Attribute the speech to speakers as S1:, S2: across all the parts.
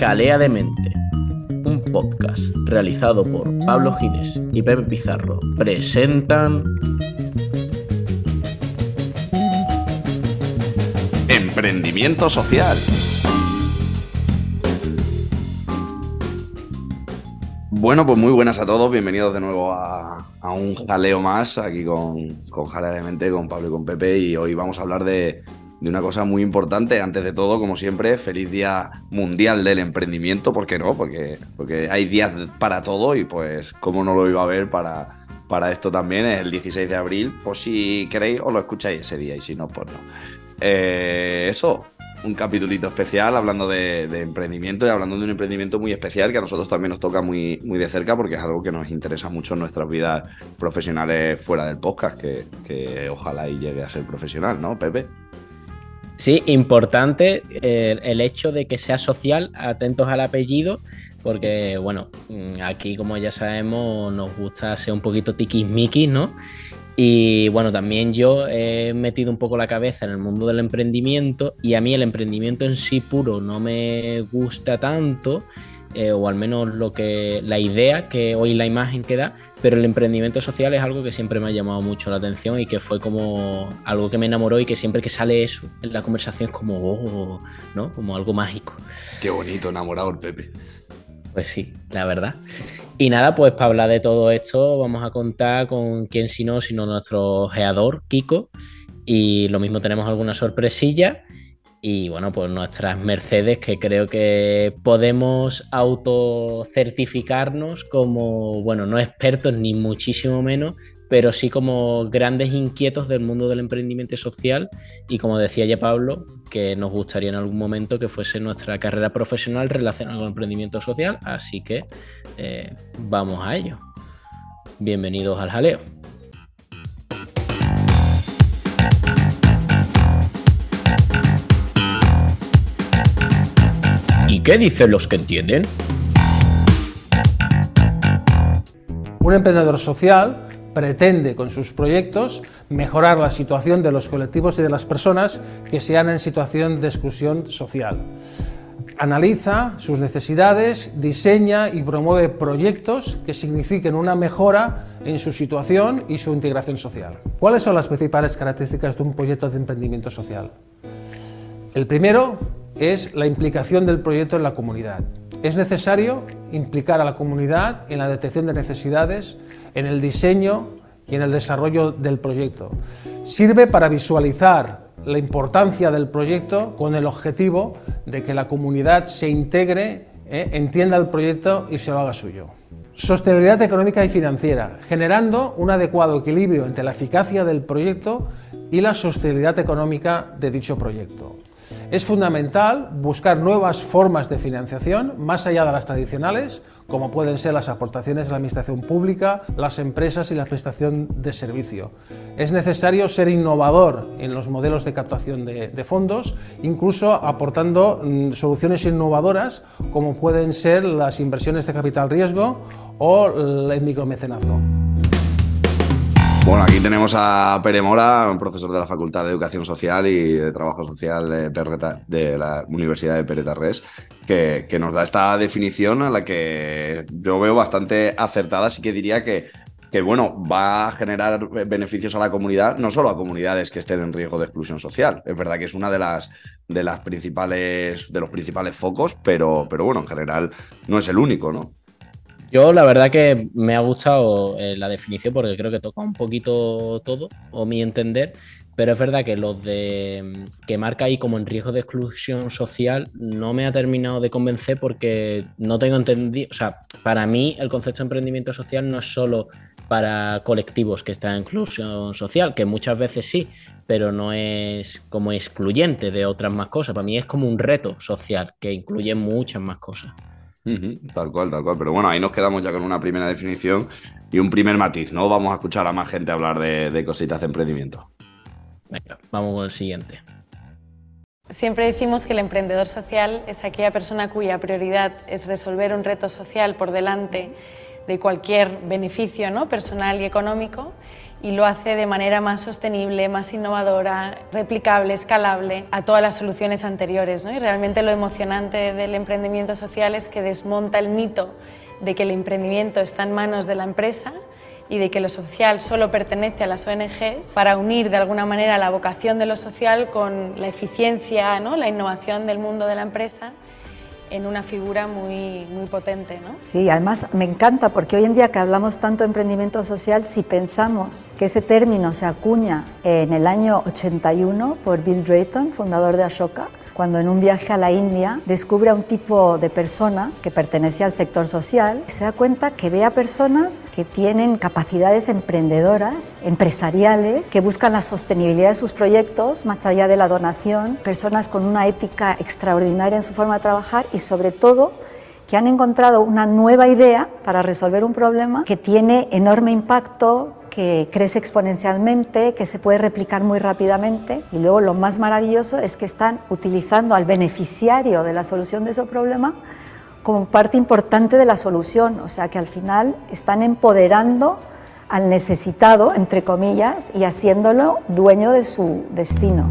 S1: Jalea de Mente, un podcast realizado por Pablo Gines y Pepe Pizarro, presentan
S2: Emprendimiento Social. Bueno, pues muy buenas a todos, bienvenidos de nuevo a, un jaleo más aquí con, con Jalea de Mente, con Pablo y con Pepe y hoy vamos a hablar de, de una cosa muy importante. Antes de todo, como siempre, feliz Día Mundial del Emprendimiento, ¿por qué no? Porque, porque hay días para todo y pues, ¿cómo no lo iba a ver para, para esto también? Es el 16 de abril, pues si queréis os lo escucháis ese día y si no, pues no. Eh, eso, un capitulito especial hablando de, emprendimiento y hablando de un emprendimiento muy especial que a nosotros también nos toca muy, muy de cerca porque es algo que nos interesa mucho en nuestras vidas profesionales fuera del podcast, que, que ojalá y llegue a ser profesional, ¿no, Pepe?
S1: Sí, importante el hecho de que sea social, atentos al apellido, porque bueno, aquí como ya sabemos nos gusta ser un poquito tiquismiquis, ¿no? Y bueno, también yo he metido un poco la cabeza en el mundo del emprendimiento y a mí el emprendimiento en sí puro no me gusta tanto eh, o al menos lo que la idea que hoy la imagen que da, pero el emprendimiento social es algo que siempre me ha llamado mucho la atención y que fue como algo que me enamoró y que siempre que sale eso en la conversación es como, oh, ¿no? Como algo mágico.
S2: Qué bonito enamorado el Pepe.
S1: Pues sí, la verdad. Y nada, pues para hablar de todo esto vamos a contar con quién si no, sino nuestro geador, Kiko. Y lo mismo tenemos alguna sorpresilla y bueno, pues nuestras Mercedes que creo que podemos autocertificarnos como, bueno, no expertos ni muchísimo menos, pero sí como grandes inquietos del mundo del emprendimiento social y como decía ya Pablo, que nos gustaría en algún momento que fuese nuestra carrera profesional relacionada con el emprendimiento social, así que eh, vamos a ello. Bienvenidos al jaleo. qué dicen los que entienden?
S3: Un emprendedor social pretende con sus proyectos mejorar la situación de los colectivos y de las personas que sean en situación de exclusión social. Analiza sus necesidades, diseña y promueve proyectos que signifiquen una mejora en su situación y su integración social. ¿Cuáles son las principales características de un proyecto de emprendimiento social? El primero es la implicación del proyecto en la comunidad. Es necesario implicar a la comunidad en la detección de necesidades, en el diseño y en el desarrollo del proyecto. Sirve para visualizar la importancia del proyecto con el objetivo de que la comunidad se integre, eh, entienda el proyecto y se lo haga suyo. Sostenibilidad económica y financiera, generando un adecuado equilibrio entre la eficacia del proyecto y la sostenibilidad económica de dicho proyecto. Es fundamental buscar nuevas formas de financiación más allá de las tradicionales, como pueden ser las aportaciones de la administración pública, las empresas y la prestación de servicio. Es necesario ser innovador en los modelos de captación de, fondos, incluso aportando mm, soluciones innovadoras como pueden ser las inversiones de capital riesgo o el micromecenazgo.
S2: Bueno, aquí tenemos a Pere Mora, un profesor de la Facultad de Educación Social y de Trabajo Social de, la Universidad de Peretarres, que, que nos da esta definición a la que yo veo bastante acertada, así que diría que que bueno, va a generar beneficios a la comunidad, no solo a comunidades que estén en riesgo de exclusión social. Es verdad que es una de las, de las principales, de los principales focos, pero, pero bueno, en general no es el único, ¿no?
S1: Yo la verdad que me ha gustado eh, la definición porque creo que toca un poquito todo, o mi entender, pero es verdad que los de que marca ahí como en riesgo de exclusión social no me ha terminado de convencer porque no tengo entendido, o sea, para mí el concepto de emprendimiento social no es solo para colectivos que están en exclusión social, que muchas veces sí, pero no es como excluyente de otras más cosas. Para mí es como un reto social que incluye muchas más cosas
S2: tal cual, tal cual. Pero bueno, ahí nos quedamos ya con una primera definición y un primer matiz, ¿no? Vamos a escuchar a más gente hablar de, cositas de emprendimiento.
S1: Venga, vamos con el siguiente.
S4: Siempre decimos que el emprendedor social es aquella persona cuya prioridad es resolver un reto social por delante de cualquier beneficio ¿no? personal y económico y lo hace de manera más sostenible, más innovadora, replicable, escalable a todas las soluciones anteriores. ¿no? Y realmente lo emocionante del emprendimiento social es que desmonta el mito de que el emprendimiento está en manos de la empresa y de que lo social solo pertenece a las ONGs para unir de alguna manera la vocación de lo social con la eficiencia, ¿no? la innovación del mundo de la empresa en una figura muy, muy potente. ¿no?
S5: Sí, además me encanta porque hoy en día que hablamos tanto de emprendimiento social, si pensamos que ese término se acuña en el año 81 por Bill Drayton, fundador de Ashoka, cuando en un viaje a la India descubre a un tipo de persona que pertenece al sector social se da cuenta que ve a personas que tienen capacidades emprendedoras, empresariales, que buscan la sostenibilidad de sus proyectos más allá de la donación, personas con una ética extraordinaria en su forma de trabajar y sobre todo que han encontrado una nueva idea para resolver un problema que tiene enorme impacto, que crece exponencialmente, que se puede replicar muy rápidamente. Y luego lo más maravilloso es que están utilizando al beneficiario de la solución de ese problema como parte importante de la solución, o sea que al final están empoderando al necesitado, entre comillas, y haciéndolo dueño de su destino.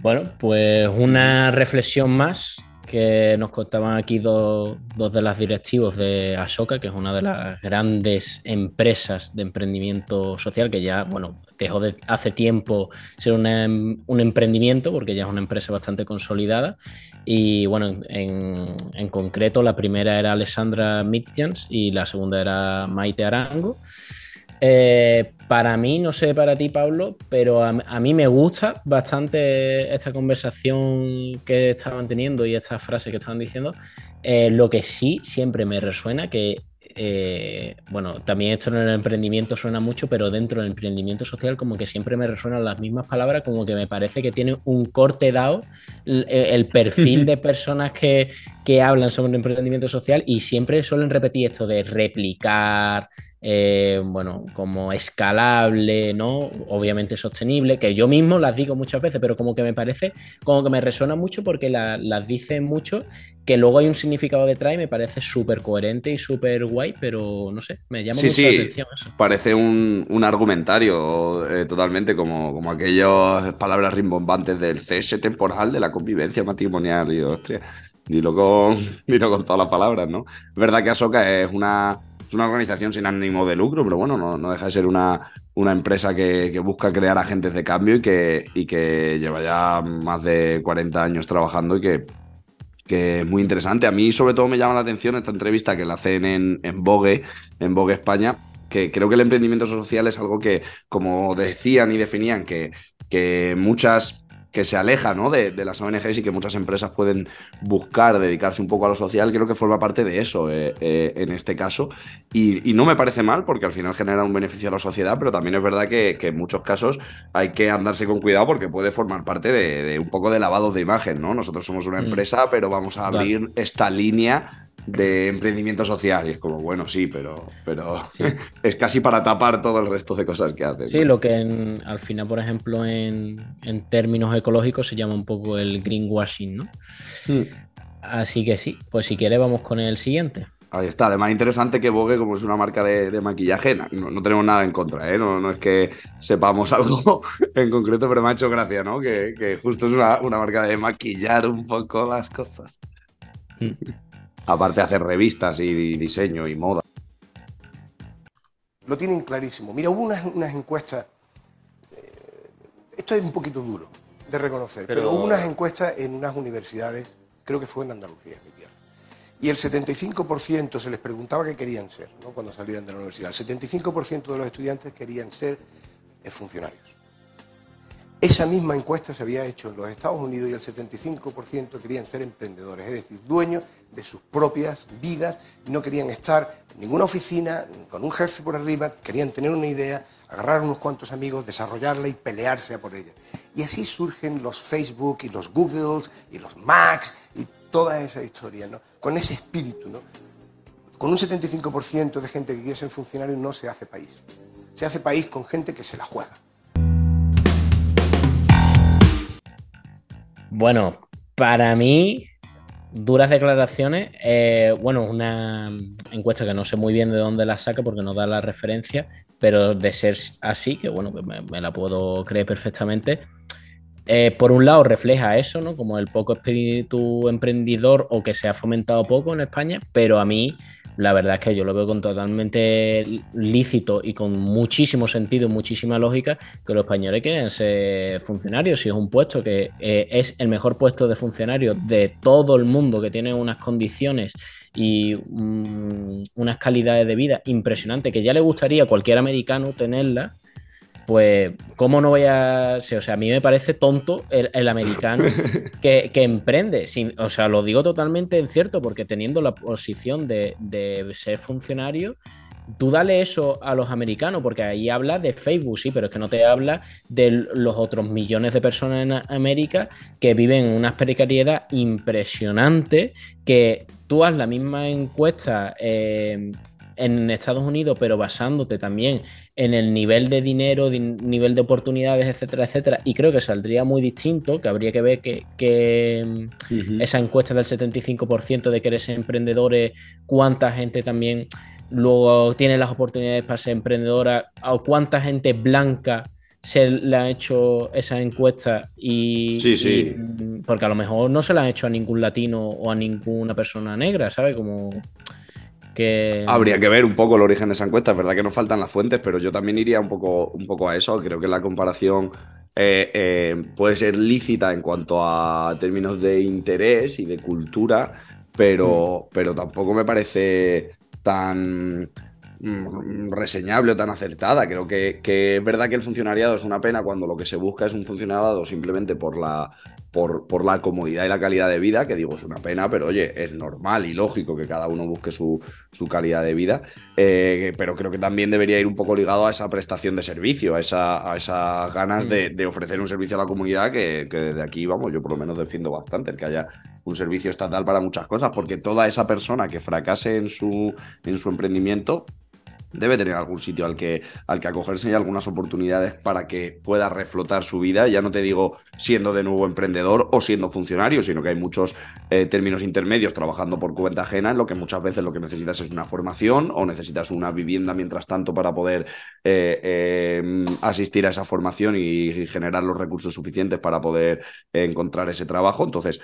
S1: Bueno, pues una reflexión más que nos contaban aquí dos, de las directivos de Ashoka, que es una de las grandes empresas de emprendimiento social, que ya, bueno, dejó de hace tiempo ser un emprendimiento, porque ya es una empresa bastante consolidada. Y bueno, en, en concreto, la primera era Alessandra Mitjans y la segunda era Maite Arango. Eh, para mí, no sé para ti, Pablo, pero a, mí me gusta bastante esta conversación que estaban teniendo y esta frase que estaban diciendo. Eh, lo que sí siempre me resuena que, eh, bueno, también esto en el emprendimiento suena mucho, pero dentro del emprendimiento social como que siempre me resuenan las mismas palabras, como que me parece que tiene un corte dado el, perfil de personas que, que hablan sobre emprendimiento social y siempre suelen repetir esto de replicar eh, bueno, como escalable, ¿no? Obviamente sostenible, que yo mismo las digo muchas veces, pero como que me parece, como que me resuena mucho porque las dice mucho, que luego hay un significado detrás y me parece súper coherente y súper guay, pero no sé, me llama mucho la atención eso.
S2: Parece un, un argumentario eh, totalmente como, como aquellas palabras rimbombantes del cese temporal de la convivencia matrimonial y hostia. Dilo con, dilo con todas las palabras, ¿no? Es verdad que Asoka es una es una organización sin ánimo de lucro, pero bueno, no, deja de ser una, empresa que, busca crear agentes de cambio y que, lleva ya más de 40 años trabajando y que, que es muy interesante. A mí sobre todo me llama la atención esta entrevista que la hacen en, en Vogue, en Vogue España, que creo que el emprendimiento social es algo que, como decían y definían, que, que muchas que se aleja ¿no? de, las ONGs y que muchas empresas pueden buscar dedicarse un poco a lo social, creo que forma parte de eso eh, eh, en este caso. Y, no me parece mal porque al final genera un beneficio a la sociedad, pero también es verdad que, en muchos casos hay que andarse con cuidado porque puede formar parte de, un poco de lavado de imagen. ¿no? Nosotros somos una mm. empresa, pero vamos a abrir esta línea de emprendimiento social. Y es como, bueno, sí, pero, pero es casi para tapar todo el resto de cosas que hacen.
S1: Sí, lo que al final, por ejemplo, en, términos ecológicos se llama un poco el greenwashing, ¿no? Hmm. Así que sí, pues si quiere vamos con el siguiente.
S2: Ahí está, además interesante que Vogue, como es una marca de, maquillaje, no, tenemos nada en contra, ¿eh? no, es que sepamos algo en concreto, pero me ha hecho gracia, ¿no? Que, justo es una, marca de maquillar un poco las cosas. Hmm. Aparte de hacer revistas y diseño y moda.
S6: Lo tienen clarísimo. Mira, hubo unas, encuestas, eh, esto es un poquito duro de reconocer, pero... hubo unas encuestas en unas universidades, creo que fue en Andalucía, mi tierra. Y el 75% se les preguntaba qué querían ser ¿no? cuando salieran de la universidad. El 75% de los estudiantes querían ser eh, funcionarios. Esa misma encuesta se había hecho en los Estados Unidos y el 75% querían ser emprendedores, es decir, dueños de sus propias vidas y no querían estar en ninguna oficina con un jefe por arriba, querían tener una idea, agarrar unos cuantos amigos, desarrollarla y pelearse por ella. Y así surgen los Facebook y los Googles y los Macs y toda esa historia, ¿no? Con ese espíritu, ¿no? Con un 75% de gente que quiere ser funcionario no se hace país. Se hace país con gente que se la juega.
S1: Bueno, para mí, duras declaraciones. Eh, bueno, una encuesta que no sé muy bien de dónde la saca porque no da la referencia, pero de ser así, que bueno, que me, la puedo creer perfectamente. Eh, por un lado refleja eso, ¿no? Como el poco espíritu emprendedor o que se ha fomentado poco en España, pero a mí la verdad es que yo lo veo con totalmente lícito y con muchísimo sentido, muchísima lógica, que los españoles quieren ser funcionarios. Si es un puesto que eh, es el mejor puesto de funcionario de todo el mundo, que tiene unas condiciones y mm, unas calidades de vida impresionantes, que ya le gustaría a cualquier americano tenerla pues, ¿cómo no voy a.? O sea, a mí me parece tonto el, americano que, emprende. o sea, lo digo totalmente en cierto, porque teniendo la posición de, ser funcionario, tú dale eso a los americanos, porque ahí habla de Facebook, sí, pero es que no te habla de los otros millones de personas en América que viven en una precariedad impresionante, que tú haz la misma encuesta eh, en Estados Unidos, pero basándote también en el nivel de dinero, nivel de oportunidades, etcétera, etcétera. Y creo que saldría muy distinto, que habría que ver que, esa encuesta del 75% de que eres emprendedores, cuánta gente también luego tiene las oportunidades para ser emprendedora, o cuánta gente blanca se le ha hecho esa encuesta y,
S2: sí, sí.
S1: porque a lo mejor no se la han hecho a ningún latino o a ninguna persona negra, ¿sabes? Como
S2: Habría que ver un poco el origen de esa encuesta, es verdad que nos faltan las fuentes, pero yo también iría un poco, un poco a eso, creo que la comparación eh, eh, puede ser lícita en cuanto a términos de interés y de cultura, pero, mm. pero tampoco me parece tan mm, reseñable o tan acertada. Creo que, que, es verdad que el funcionariado es una pena cuando lo que se busca es un funcionariado simplemente por la, por, la comodidad y la calidad de vida, que digo, es una pena, pero oye, es normal y lógico que cada uno busque su, calidad de vida, eh, pero creo que también debería ir un poco ligado a esa prestación de servicio, a, esa, a esas ganas de, mm. ofrecer un servicio a la comunidad que, que, desde aquí, vamos, yo por lo menos defiendo bastante, el que haya un servicio estatal para muchas cosas, porque toda esa persona que fracase en su, en su emprendimiento debe tener algún sitio al que, al que acogerse y algunas oportunidades para que pueda reflotar su vida. Ya no te digo siendo de nuevo emprendedor o siendo funcionario, sino que hay muchos eh, términos intermedios trabajando por cuenta ajena, en lo que muchas veces lo que necesitas es una formación o necesitas una vivienda mientras tanto para poder eh, eh, asistir a esa formación y, generar los recursos suficientes para poder encontrar ese trabajo. Entonces,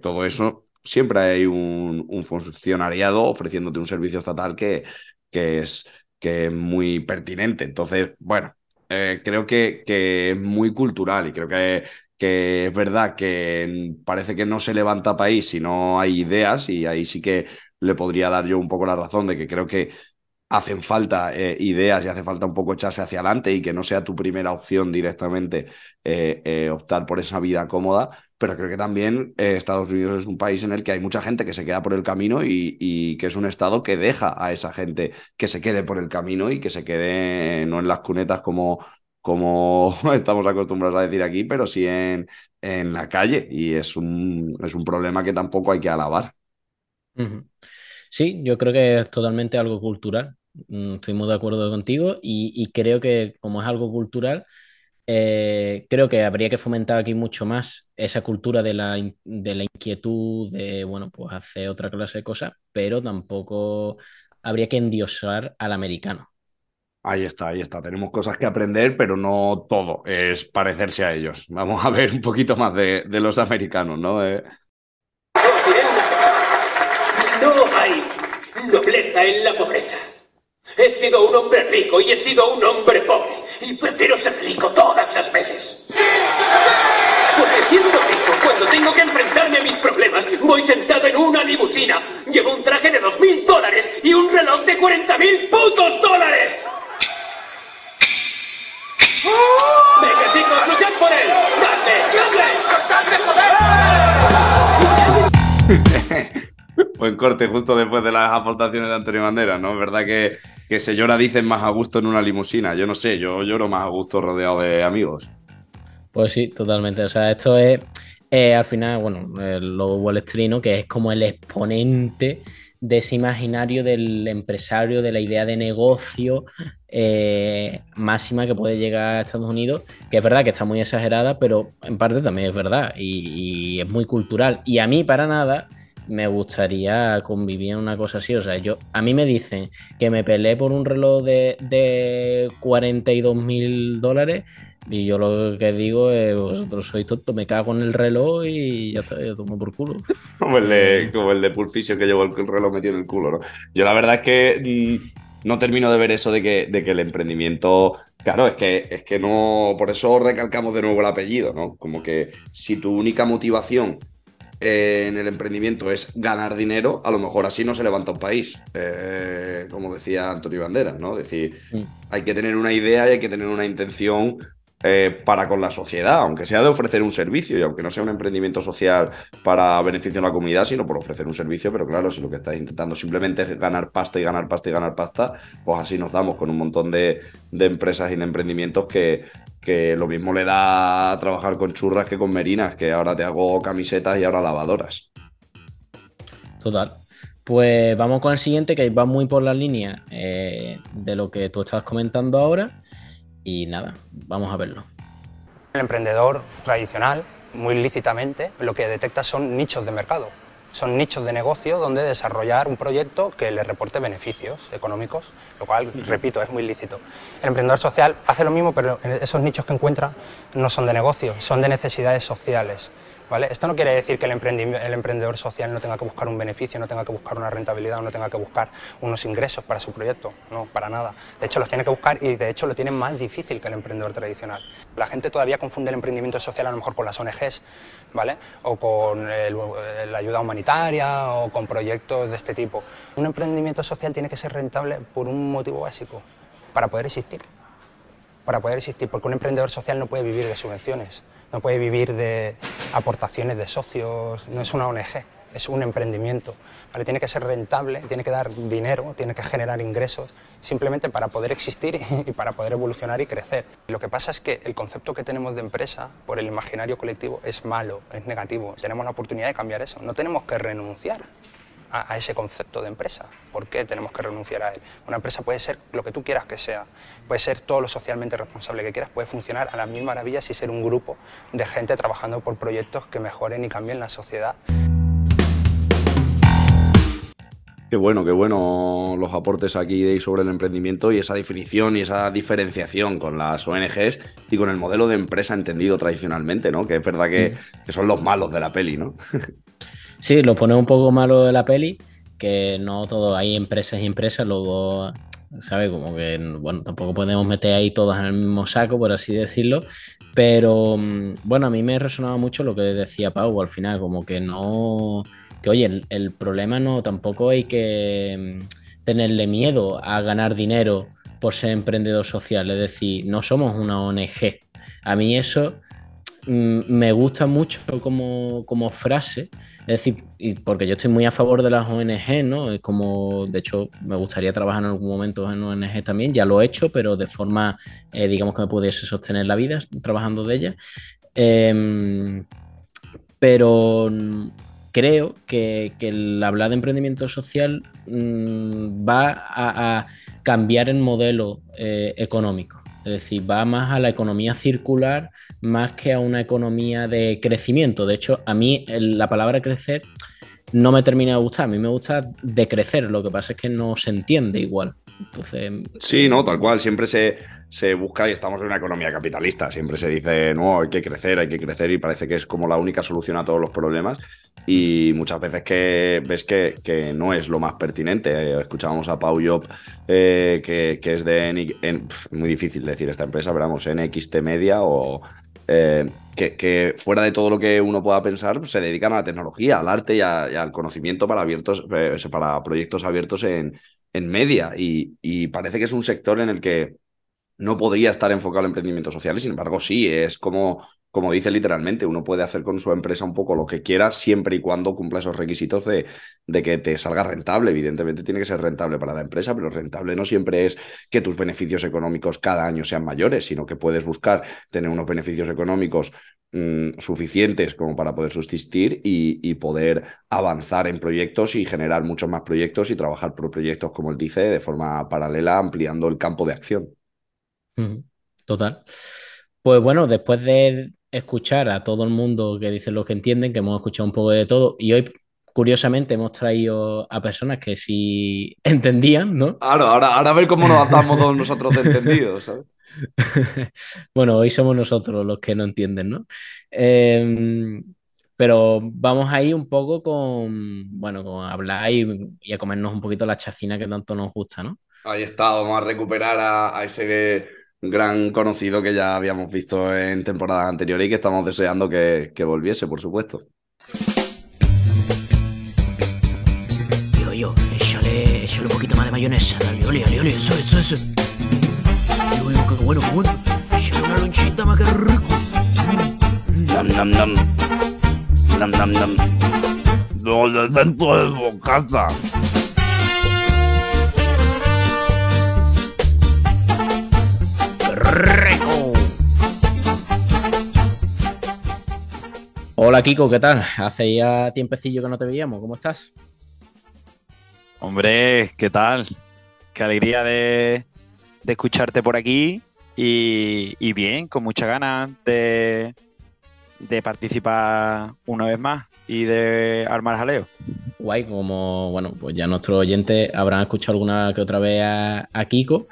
S2: todo eso siempre hay un, un, funcionariado ofreciéndote un servicio estatal que, que es, que es muy pertinente. Entonces, bueno, eh, creo que, que, es muy cultural y creo que, que es verdad que parece que no se levanta país si no hay ideas y ahí sí que le podría dar yo un poco la razón de que creo que hacen falta eh, ideas y hace falta un poco echarse hacia adelante y que no sea tu primera opción directamente eh, optar por esa vida cómoda, pero creo que también eh, Estados Unidos es un país en el que hay mucha gente que se queda por el camino y, que es un estado que deja a esa gente que se quede por el camino y que se quede no en las cunetas como, como estamos acostumbrados a decir aquí, pero sí en, en la calle y es un, es un problema que tampoco hay que alabar.
S1: Sí, yo creo que es totalmente algo cultural. Mm, estoy muy de acuerdo contigo y creo que como es algo cultural, eh, creo que habría que fomentar aquí mucho más esa cultura de la, de la inquietud, de, bueno, pues hacer otra clase de cosas, pero tampoco habría que endiosar al americano.
S2: Ahí está, ahí está. Tenemos cosas que aprender, pero no todo es parecerse a ellos. Vamos a ver un poquito más de, los americanos, ¿no? Eh,
S7: no hay nobleza en la pobreza. He sido un hombre rico y he sido un hombre pobre y prefiero ser rico todas las veces. Porque siendo rico, cuando tengo que enfrentarme a mis problemas, voy sentado en una limusina. Llevo un traje de dos mil dólares y un reloj de 40 mil putos dólares. ¡Venga, chicos, luchad por él! ¡Dadle,
S2: dadle! Buen corte justo después de las aportaciones de Antonio Bandera, ¿no? Es verdad que que se llora, dicen, más a gusto en una limusina. Yo no sé, yo lloro más a gusto rodeado de amigos.
S1: Pues sí, totalmente. O sea, esto es eh, al final, bueno, el logo Wall que es como el exponente de ese imaginario del empresario, de la idea de negocio eh, máxima que puede llegar a Estados Unidos, que es verdad que está muy exagerada, pero en parte también es verdad y es muy cultural. Y a mí, para nada, me gustaría convivir en una cosa así. O sea, yo, a mí me dicen que me peleé por un reloj de, de 42 mil dólares. Y yo lo que digo es, vosotros sois tontos, me cago en el reloj y ya está, yo tomo por culo.
S2: como, el de, como el Pulficio que llevó el reloj metido en el culo, ¿no? Yo la verdad es que mm, no termino de ver eso de que, de que el emprendimiento... Claro, es que, es que no... Por eso recalcamos de nuevo el apellido, ¿no? Como que si tu única motivación en el emprendimiento es ganar dinero, a lo mejor así no se levanta un país, eh, como decía Antonio Banderas, ¿no? Es decir, mm. hay que tener una idea y hay que tener una intención eh, para con la sociedad, aunque sea de ofrecer un servicio y aunque no sea un emprendimiento social para beneficio de la comunidad, sino por ofrecer un servicio, pero claro, si lo que estás intentando simplemente es ganar pasta y ganar pasta y ganar pasta, pues así nos damos con un montón de, empresas y de emprendimientos que, que lo mismo le da a trabajar con churras que con merinas, que ahora te hago camisetas y ahora lavadoras.
S1: Total. Pues vamos con el siguiente, que va muy por la línea eh, de lo que tú estabas comentando ahora. Y nada, vamos a verlo.
S8: El emprendedor tradicional, muy lícitamente, lo que detecta son nichos de mercado. Son nichos de negocio donde desarrollar un proyecto que le reporte beneficios económicos, lo cual, repito, es muy lícito. El emprendedor social hace lo mismo, pero esos nichos que encuentra no son de negocio, son de necesidades sociales. Esto no quiere decir que el, el emprendedor social no tenga que buscar un beneficio, no tenga que buscar una rentabilidad no tenga que buscar unos ingresos para su proyecto, no, para nada. De hecho, los tiene que buscar y de hecho lo tiene más difícil que el emprendedor tradicional. La gente todavía confunde el emprendimiento social a lo mejor con las ONGs, ¿vale? O con la ayuda humanitaria o con proyectos de este tipo. Un emprendimiento social tiene que ser rentable por un motivo básico, para poder existir. Para poder existir, porque un emprendedor social no puede vivir de subvenciones no puede vivir de aportaciones de socios, no es una ONG, es un emprendimiento. Tiene que ser rentable, tiene que dar dinero, tiene que generar ingresos, simplemente para poder existir y para poder evolucionar y crecer. Lo que pasa es que el concepto que tenemos de empresa por el imaginario colectivo es malo, es negativo. Tenemos la oportunidad de cambiar eso, no tenemos que renunciar a, ese concepto de empresa. ¿Por qué tenemos que renunciar a él? Una empresa puede ser lo que tú quieras que sea, puede ser todo lo socialmente responsable que quieras, puede funcionar a las mil maravillas y ser un grupo de gente trabajando por proyectos que mejoren y cambien la sociedad.
S2: Qué bueno, qué bueno los aportes aquí sobre el emprendimiento y esa definición y esa diferenciación con las ONGs y con el modelo de empresa entendido tradicionalmente, ¿no? Que es verdad que, que son los malos de la peli, ¿no?
S1: Sí, lo pone un poco malo de la peli, que no todo, hay empresas y empresas, luego, ¿sabes? Como que, bueno, tampoco podemos meter ahí todas en el mismo saco, por así decirlo, pero mm, bueno, a mí me resonaba mucho lo que decía Pau al final, como que no, que oye, el, problema no, tampoco hay que mm, tenerle miedo a ganar dinero por ser emprendedor social, es decir, no somos una ONG. A mí eso mm, me gusta mucho como, como frase, es decir, porque yo estoy muy a favor de las ONG, ¿no? Es como, de hecho, me gustaría trabajar en algún momento en ONG también, ya lo he hecho, pero de forma, eh, digamos que me pudiese sostener la vida trabajando de ella. Em, pero creo que, el hablar de emprendimiento social mm, va a, cambiar el modelo eh, económico. Es decir, va más a la economía circular más que a una economía de crecimiento. De hecho, a mí la palabra crecer no me termina de gustar. A mí me gusta decrecer. Lo que pasa es que no se entiende igual. Entonces.
S2: Sí, no, tal cual. Siempre se, se busca y estamos en una economía capitalista. Siempre se dice, no, hay que crecer, hay que crecer y parece que es como la única solución a todos los problemas. Y muchas veces que ves que, que no es lo más pertinente. Escuchábamos a Pau Job, eh, que, es de en, muy difícil decir esta empresa, pero vamos, NXT Media o eh, que, fuera de todo lo que uno pueda pensar, pues, se dedican a la tecnología, al arte y, al conocimiento para, abiertos, eh, para proyectos abiertos en, en media. Y, parece que es un sector en el que no podría estar enfocado en emprendimientos sociales, sin embargo, sí, es como como dice literalmente, uno puede hacer con su empresa un poco lo que quiera siempre y cuando cumpla esos requisitos de, de, que te salga rentable. Evidentemente tiene que ser rentable para la empresa, pero rentable no siempre es que tus beneficios económicos cada año sean mayores, sino que puedes buscar tener unos beneficios económicos mm, suficientes como para poder subsistir y, poder avanzar en proyectos y generar muchos más proyectos y trabajar por proyectos, como él dice, de forma paralela, ampliando el campo de acción.
S1: Total. Pues bueno, después de escuchar a todo el mundo que dice lo que entienden, que hemos escuchado un poco de todo y hoy curiosamente hemos traído a personas que sí entendían, ¿no?
S2: Claro, ahora, ahora a ver cómo nos atamos todos nosotros de entendidos, ¿sabes?
S1: bueno, hoy somos nosotros los que no entienden, ¿no? Em, pero vamos ahí un poco con, bueno, con hablar y, y, a comernos un poquito la chacina que tanto nos gusta, ¿no?
S2: Ahí está, vamos a recuperar a, a ese gran conocido que ya habíamos visto en temporadas anteriores y que estamos deseando que, que volviese, por supuesto.
S9: Yo, yo, échale, échale un poquito más de mayonesa. Dale, ole, ole, ole, eso, eso, eso. Ole, qué bueno, qué bueno. Échale una lonchita más que rico.
S2: Nam, nam, nam. Nam, nam, nam. Lo de dentro de bocaza.
S1: Rico. Hola Kiko, ¿qué tal? Hace ya tiempecillo que no te veíamos, ¿cómo estás?
S10: Hombre, ¿qué tal? Qué alegría de, de escucharte por aquí y, y, bien, con muchas ganas de, de participar una vez más y de armar jaleo.
S1: Guay, como bueno, pues ya nuestros oyentes habrán escuchado alguna que otra vez a, a Kiko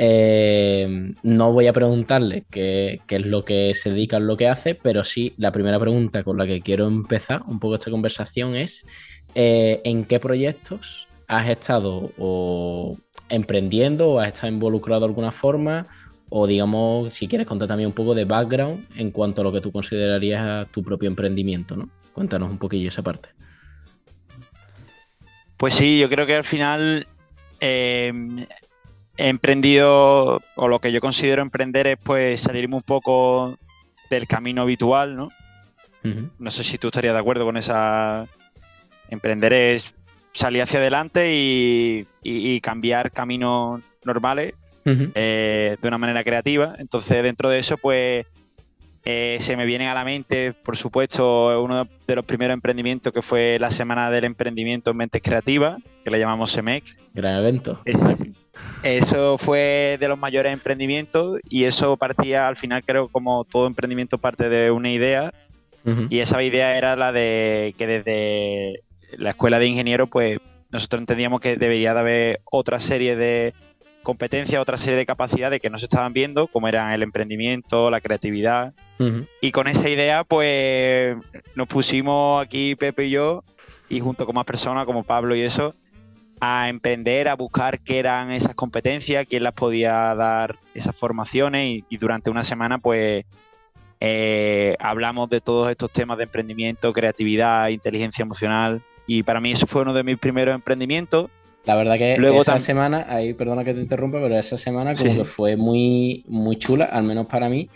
S1: eh, no voy a preguntarle qué, es lo que se dedica, lo que hace, pero sí, la primera pregunta con la que quiero empezar un poco esta conversación es eh, ¿en qué proyectos has estado o emprendiendo o has estado involucrado de alguna forma? O digamos, si quieres contar también un poco de background en cuanto a lo que tú considerarías tu propio emprendimiento, ¿no? Cuéntanos un poquillo esa parte.
S10: Pues sí, yo creo que al final eh, he emprendido, o lo que yo considero emprender es pues salirme un poco del camino habitual, ¿no? Uh -huh. No sé si tú estarías de acuerdo con esa... Emprender es salir hacia adelante y, y, y cambiar caminos normales uh -huh. eh, de una manera creativa. Entonces, dentro de eso, pues eh, se me viene a la mente, por supuesto, uno de los primeros emprendimientos que fue la Semana del Emprendimiento en Mentes Creativas, que le llamamos SEMEC.
S1: Gran evento.
S10: Es, eso fue de los mayores emprendimientos y eso partía al final, creo, como todo emprendimiento parte de una idea. Uh -huh. Y esa idea era la de que desde la escuela de ingenieros, pues nosotros entendíamos que debería de haber otra serie de competencias, otra serie de capacidades que no se estaban viendo, como eran el emprendimiento, la creatividad. Uh -huh. Y con esa idea, pues nos pusimos aquí Pepe y yo, y junto con más personas como Pablo y eso, a emprender, a buscar qué eran esas competencias, quién las podía dar esas formaciones y, y durante una semana pues eh, hablamos de todos estos temas de emprendimiento, creatividad, inteligencia emocional y para mí eso fue uno de mis primeros emprendimientos.
S1: La verdad que, Luego, esa semana, ahí perdona que te interrumpa, pero esa semana como sí. que fue muy, muy chula, al menos para mí,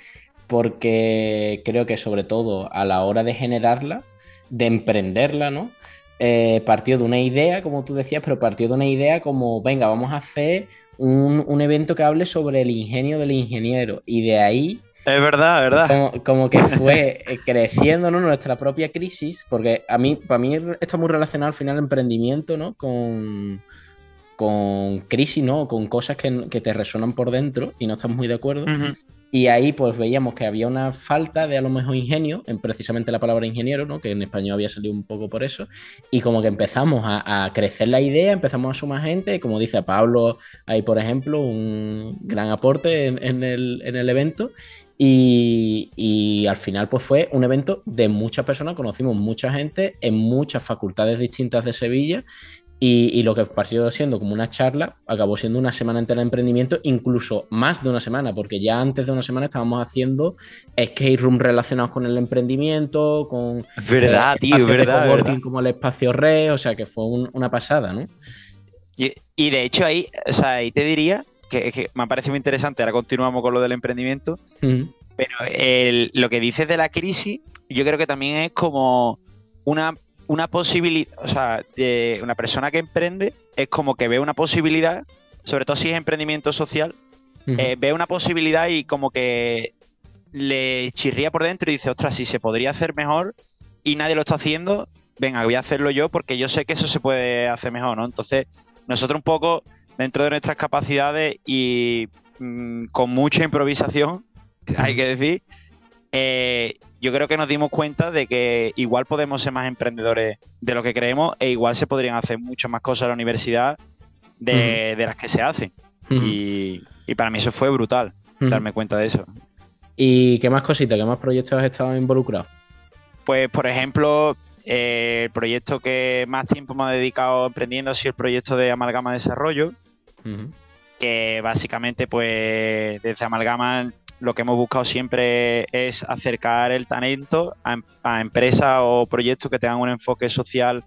S1: porque creo que sobre todo a la hora de generarla, de emprenderla, ¿no? Eh, partió de una idea, como tú decías, pero partió de una idea como, venga, vamos a hacer un, un, evento que hable sobre el ingenio del ingeniero. Y de ahí...
S10: Es verdad, verdad.
S1: Como, como que fue creciendo ¿no? nuestra propia crisis, porque a mí, para mí está muy relacionado al final el emprendimiento, ¿no? Con, con crisis, ¿no? Con cosas que, que, te resuenan por dentro y no estás muy de acuerdo. Uh -huh. Y ahí pues veíamos que había una falta de a lo mejor ingenio, en precisamente la palabra ingeniero, ¿no? que en español había salido un poco por eso, y como que empezamos a, crecer la idea, empezamos a sumar gente, como dice Pablo, ahí por ejemplo, un gran aporte en, en, el, en el, evento, y, y, al final pues fue un evento de muchas personas, conocimos mucha gente en muchas facultades distintas de Sevilla, y, y, lo que partió siendo como una charla acabó siendo una semana entera de emprendimiento, incluso más de una semana, porque ya antes de una semana estábamos haciendo skate room relacionados con el emprendimiento, con
S10: verdad, eh, tío, verdad,
S1: verdad, como el espacio red, o sea que fue un, una pasada, ¿no?
S10: Y, y, de hecho ahí, o sea, ahí te diría que, que, me parece muy interesante, ahora continuamos con lo del emprendimiento, uh -huh. pero el, lo que dices de la crisis, yo creo que también es como una una posibilidad, o sea, de una persona que emprende es como que ve una posibilidad, sobre todo si es emprendimiento social, uh -huh. eh, ve una posibilidad y como que le chirría por dentro y dice, ostras, si se podría hacer mejor y nadie lo está haciendo, venga, voy a hacerlo yo porque yo sé que eso se puede hacer mejor, ¿no? Entonces, nosotros un poco, dentro de nuestras capacidades y mmm, con mucha improvisación, hay que decir, eh, yo creo que nos dimos cuenta de que igual podemos ser más emprendedores de lo que creemos e igual se podrían hacer muchas más cosas en la universidad de, de las que se hacen. y, y para mí eso fue brutal, darme cuenta de eso.
S1: ¿Y qué más cositas, qué más proyectos has estado involucrado?
S10: Pues, por ejemplo, eh, el proyecto que más tiempo me ha dedicado emprendiendo ha sido el proyecto de Amalgama Desarrollo, que básicamente, pues, desde Amalgama lo que hemos buscado siempre es acercar el talento a, empresas o proyectos que tengan un enfoque social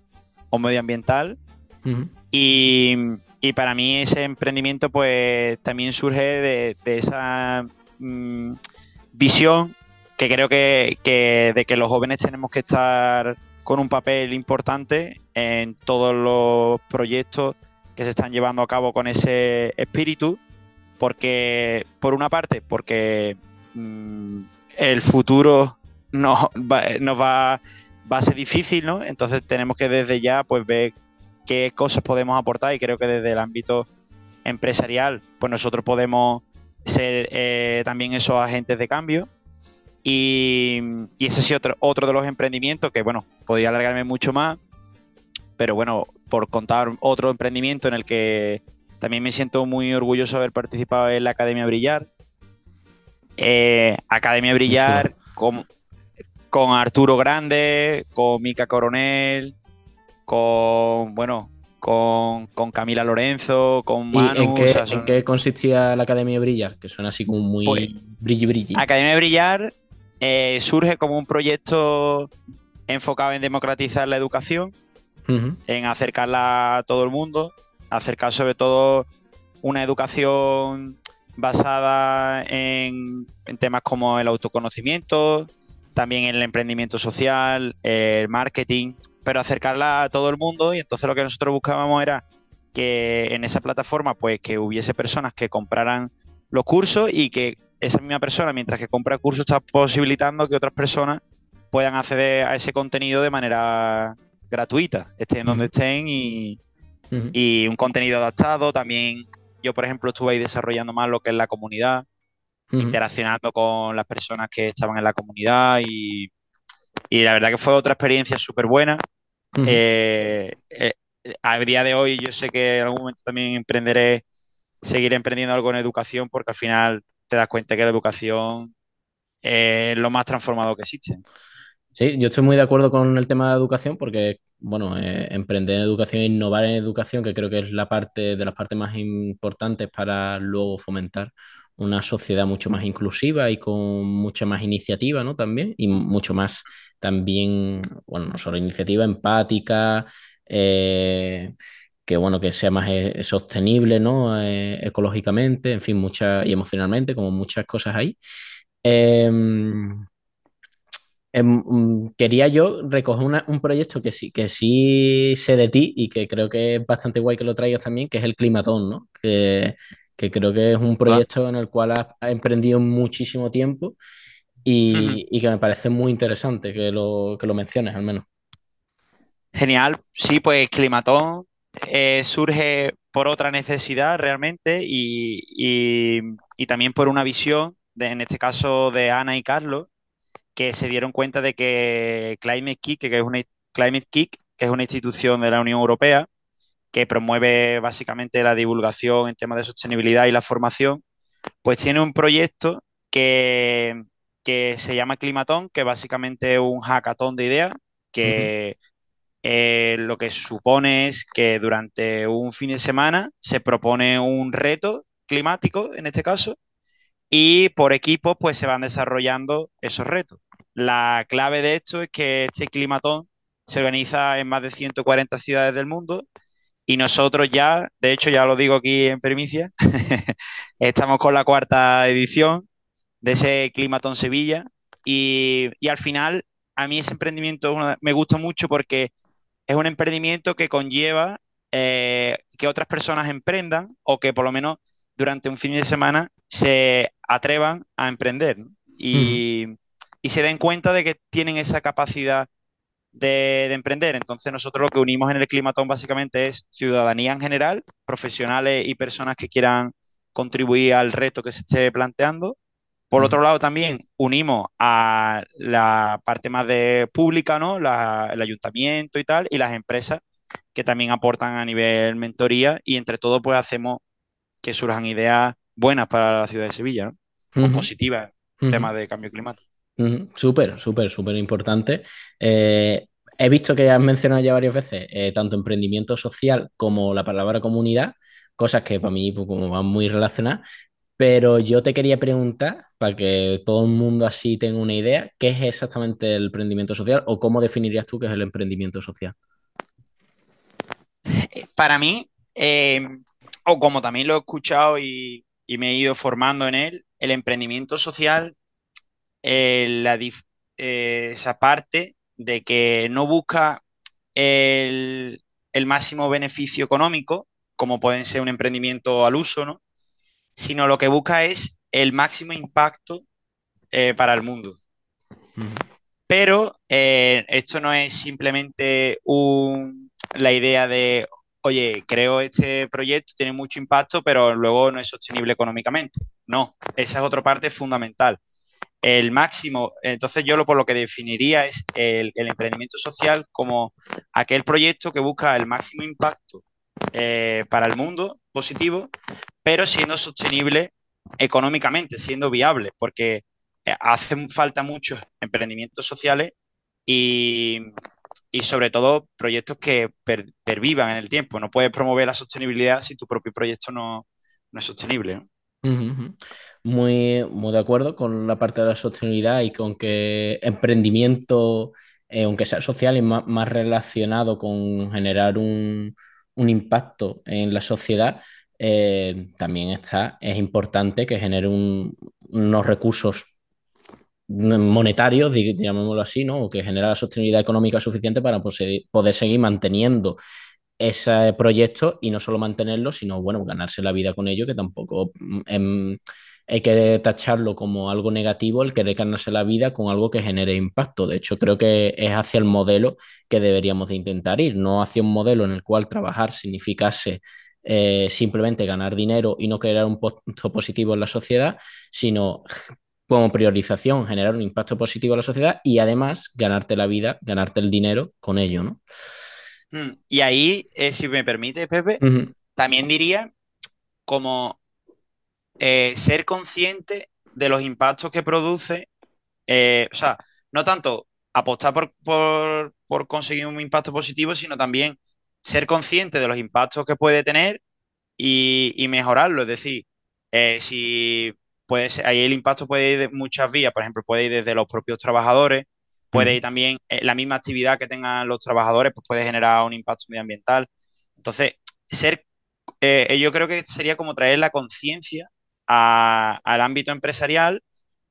S10: o medioambiental. y, y, para mí ese emprendimiento, pues, también surge de, esa... Mm, visión que creo que, de que los jóvenes tenemos que estar con un papel importante en todos los proyectos que se están llevando a cabo con ese espíritu, porque, por una parte, porque mm, el futuro nos va, nos va, a ser difícil, ¿no? Entonces tenemos que desde ya pues ver qué cosas podemos aportar y creo que desde el ámbito empresarial, pues nosotros podemos ser eh, también esos agentes de cambio. Y, ese es otro, otro de los emprendimientos que, bueno, podría alargarme mucho más, pero bueno, por contar otro emprendimiento en el que también me siento muy orgulloso de haber participado en la Academia Brillar. Eh, Academia Brillar con, con Arturo Grande, con Mica Coronel, con, bueno, con, Camila Lorenzo, con Manu.
S1: en, qué, consistía la Academia de Brillar? Que suena así como muy pues, brilli brilli.
S10: Academia de Brillar eh, surge como un proyecto enfocado en democratizar la educación, en acercarla a todo el mundo, acercar sobre todo una educación basada en, en temas como el autoconocimiento, también en el emprendimiento social, el marketing, pero acercarla a todo el mundo. Y entonces lo que nosotros buscábamos era que en esa plataforma pues que hubiese personas que compraran los cursos y que esa misma persona mientras que compra cursos está posibilitando que otras personas puedan acceder a ese contenido de manera gratuita, estén donde estén y, y, un contenido adaptado. También yo, por ejemplo, estuve ahí desarrollando más lo que es la comunidad, interaccionando con las personas que estaban en la comunidad y, y la verdad que fue otra experiencia súper buena. Eh, eh, a día de hoy yo sé que en algún momento también emprenderé, seguiré emprendiendo algo en educación porque al final te das cuenta que la educación es lo más transformado que existe.
S1: Sí, yo estoy muy de acuerdo con el tema de educación porque, bueno, eh, emprender en educación e innovar en educación, que creo que es la parte de las partes más importantes para luego fomentar una sociedad mucho más inclusiva y con mucha más iniciativa, ¿no? También, y mucho más también, bueno, no solo iniciativa empática, eh, que bueno, que sea más eh, sostenible, ¿no? Ecológicamente, en fin, muchas, y emocionalmente, como muchas cosas ahí. Em, mm, quería yo recoger un proyecto que sí, que sí sé de ti y que creo que es bastante guay que lo traigas también, que es el Climatón, ¿no? Que, que creo que es un proyecto en el cual has, emprendido muchísimo tiempo y, que me parece muy interesante que lo, que lo menciones al menos.
S10: Genial, sí, pues Climatón eh, surge por otra necesidad realmente y, también por una visión, de, en este caso de Ana y Carlos, que se dieron cuenta de que Climate Kick, que es una, Climate Kick, que es una institución de la Unión Europea, que promueve básicamente la divulgación en temas de sostenibilidad y la formación, pues tiene un proyecto que, que se llama Climatón, que básicamente es un hackathon de ideas, que eh, lo que supone es que durante un fin de semana se propone un reto climático, en este caso, y por equipos pues se van desarrollando esos retos. La clave de esto es que este climatón se organiza en más de 140 ciudades del mundo y nosotros ya, de hecho ya lo digo aquí en primicia, estamos con la cuarta edición de ese Climatón Sevilla y, al final a mí ese emprendimiento me gusta mucho porque es un emprendimiento que conlleva eh, que otras personas emprendan o que por lo menos durante un fin de semana se atrevan a emprender y, y se den cuenta de que tienen esa capacidad de, emprender. Entonces nosotros lo que unimos en el Climatón básicamente es ciudadanía en general, profesionales y personas que quieran contribuir al reto que se esté planteando Por otro lado, también unimos a la parte más de pública, ¿no? La- el ayuntamiento y tal, y las empresas que también aportan a nivel mentoría y entre todos pues hacemos que surjan ideas buenas para la ciudad de Sevilla, ¿no? O positivas en temas de cambio climático.
S1: Súper, súper, súper importante. Eh, he visto que has mencionado ya varias veces eh, tanto emprendimiento social como la palabra comunidad, cosas que para mí pues, como van muy relacionadas, pero yo te quería preguntar, para que todo el mundo así tenga una idea, ¿qué es exactamente el emprendimiento social o cómo definirías tú qué es el emprendimiento social?
S10: Para mí, eh, o como también lo he escuchado y, y me he ido formando en él, el emprendimiento social, eh, eh, esa parte de que no busca el, máximo beneficio económico, como pueden ser un emprendimiento al uso, ¿no? Sino lo que busca es el máximo impacto eh, para el mundo. Pero esto no es simplemente un- la idea de, oye, creo este proyecto, tiene mucho impacto, pero luego no es sostenible económicamente. No, esa es otra parte fundamental. El máximo, entonces yo lo por lo que definiría es el, emprendimiento social como aquel proyecto que busca el máximo impacto eh, para el mundo positivo, pero siendo sostenible económicamente, siendo viable, porque eh, hacen falta muchos emprendimientos sociales y, y sobre todo proyectos que per- pervivan en el tiempo. No puedes promover la sostenibilidad si tu propio proyecto no, es sostenible.
S1: Muy, muy de acuerdo con la parte de la sostenibilidad y con que emprendimiento, eh, aunque sea social, y más, más relacionado con generar un, un impacto en la sociedad, eh, también está, es importante que genere un- unos recursos monetarios, llamémoslo así, ¿no? O que genera la sostenibilidad económica suficiente para poder seguir manteniendo ese proyecto y no solo mantenerlo, sino, bueno, ganarse la vida con ello, que tampoco mm, em, hay que tacharlo como algo negativo el querer ganarse la vida con algo que genere impacto. De hecho, creo que es hacia el modelo que deberíamos de intentar ir, no hacia un modelo en el cual trabajar significase eh, simplemente ganar dinero y no crear un punto positivo en la sociedad, sino como priorización generar un impacto positivo en la sociedad y además ganarte la vida, ganarte el dinero con ello, ¿no?
S10: Mm, Y ahí, eh, si me permite, Pepe, también diría como eh, ser consciente de los impactos que produce, eh, o sea, no tanto apostar por, por- por conseguir un impacto positivo, sino también ser consciente de los impactos que puede tener y, y mejorarlo. Es decir, eh, si puede ser, ahí el impacto puede ir de muchas vías, por ejemplo, puede ir desde los propios trabajadores, puede ir también eh, la misma actividad que tengan los trabajadores, pues puede generar un impacto medioambiental. Entonces, ser, eh, yo creo que sería como traer la conciencia a- al ámbito empresarial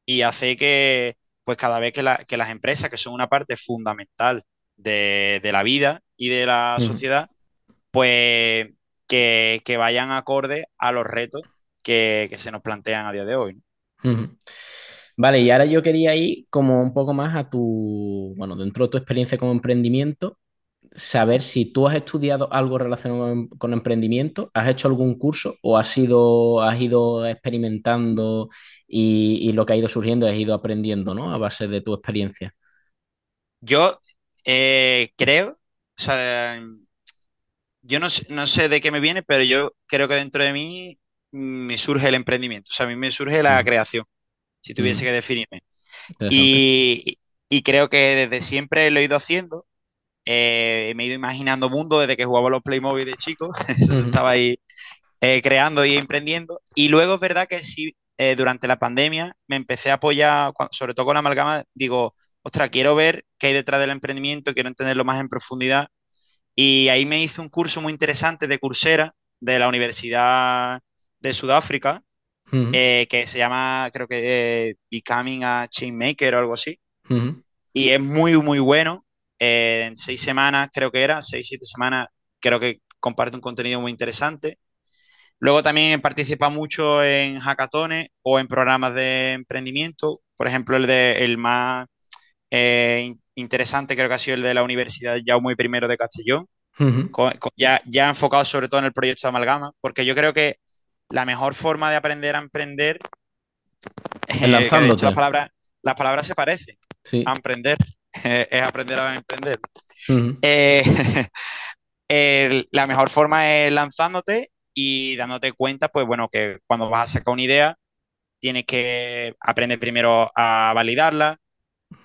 S10: y hacer que, pues cada vez que, la- que las empresas, que son una parte fundamental de, de la vida y de la sociedad, pues que, que vayan acorde a los retos que, que se nos plantean a día de hoy.
S1: Vale, y ahora yo quería ir como un poco más a tu, bueno, dentro de tu experiencia como emprendimiento, saber si tú has estudiado algo relacionado con, con emprendimiento, has hecho algún curso o has ido, has ido experimentando y, y lo que ha ido surgiendo has ido aprendiendo, ¿no? A base de tu experiencia.
S10: Yo eh, creo, o sea, yo no sé, no sé de qué me viene, pero yo creo que dentro de mí me surge el emprendimiento, o sea, a mí me surge la
S1: Ujú,
S10: creación, si tuviese
S1: ujú.
S10: que definirme. Y, y creo que desde siempre lo he ido haciendo. Eh, me he ido imaginando mundo desde que jugaba los Playmobil de chico. Eso
S1: Ujú,
S10: estaba ahí eh, creando y emprendiendo. Y luego es verdad que sí, eh, durante la pandemia me empecé a apoyar, sobre todo con la amalgama, digo, ostras, quiero ver qué hay detrás del emprendimiento, quiero entenderlo más en profundidad. Y ahí me hice un curso muy interesante de Coursera, de la Universidad de Sudáfrica,
S1: ujú,
S10: eh, que se llama, creo que eh, Becoming a Chainmaker o algo así.
S1: ujú,
S10: Y es muy, muy bueno. Eh, en seis semanas, creo que era, seis, siete semanas, creo que comparte un contenido muy interesante. Luego también he participado mucho en hackatones o en programas de emprendimiento. Por ejemplo, el, de, el más eh, in- interesante creo que ha sido el de la Universidad Jaume I de Castellón,
S1: ujú,
S10: con- con- ya, ya enfocado sobre todo en el proyecto de amalgama, porque yo creo que la mejor forma de aprender a emprender de hecho, las palabras, las palabras se parecen. A emprender. es aprender a emprender. la mejor forma es lanzándote y dándote cuenta, pues bueno, que cuando vas a sacar una idea, tienes que aprender primero a validarla.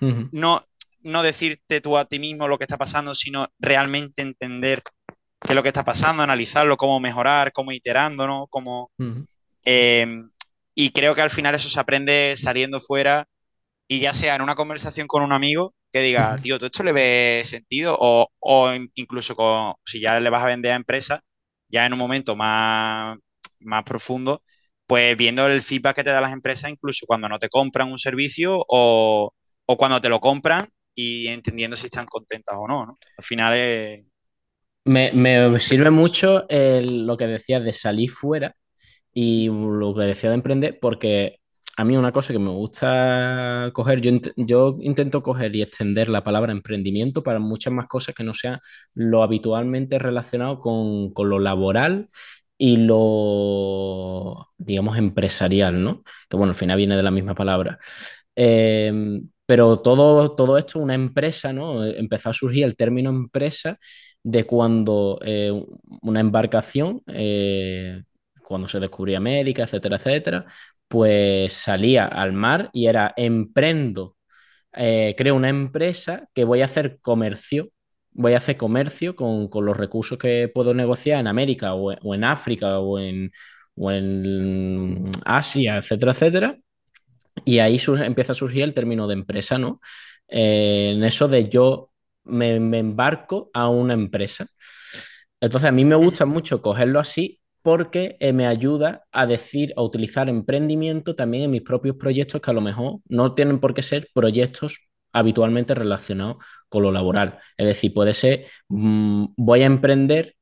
S10: no, no decirte tú a ti mismo lo que está pasando, sino realmente entender qué es lo que está pasando, analizarlo, cómo mejorar, cómo iterando, ¿no? Cómo, em, y creo que al final eso se aprende saliendo fuera y ya sea en una conversación con un amigo que diga, tío, ¿tú esto le ves sentido? O, o incluso con, si ya le vas a vender a empresa, ya en un momento más, más profundo, pues viendo el feedback que te dan las empresas, incluso cuando no te compran un servicio o, o cuando te lo compran y entendiendo si están contentas o no. ¿no? Al final es...
S1: Me, me sirve mucho lo que decías de salir fuera y lo que decía de emprender, porque a mí una cosa que me gusta coger, yo, yo intento coger y extender la palabra emprendimiento para muchas más cosas que no sean lo habitualmente relacionado con, con lo laboral y lo, digamos, empresarial, ¿no? Que bueno, al final viene de la misma palabra. Eh, pero todo, todo esto, una empresa, ¿no? Empezó a surgir el término empresa de cuando eh, una embarcación, eh, cuando se descubrió América, etcétera, etcétera, pues salía al mar y era emprendo, eh, creo una empresa que voy a hacer comercio, voy a hacer comercio con, los recursos que puedo negociar en América o, o en África o en, o en Asia, etcétera, etcétera y ahí empieza a surgir el término de empresa, ¿no? Eh, en eso de yo me, embarco a una empresa. Entonces a mí me gusta mucho cogerlo así porque eh, me ayuda a decir, a utilizar emprendimiento también en mis propios proyectos que a lo mejor no tienen por qué ser proyectos habitualmente relacionados con lo laboral. Es decir, puede ser, mm, voy a emprender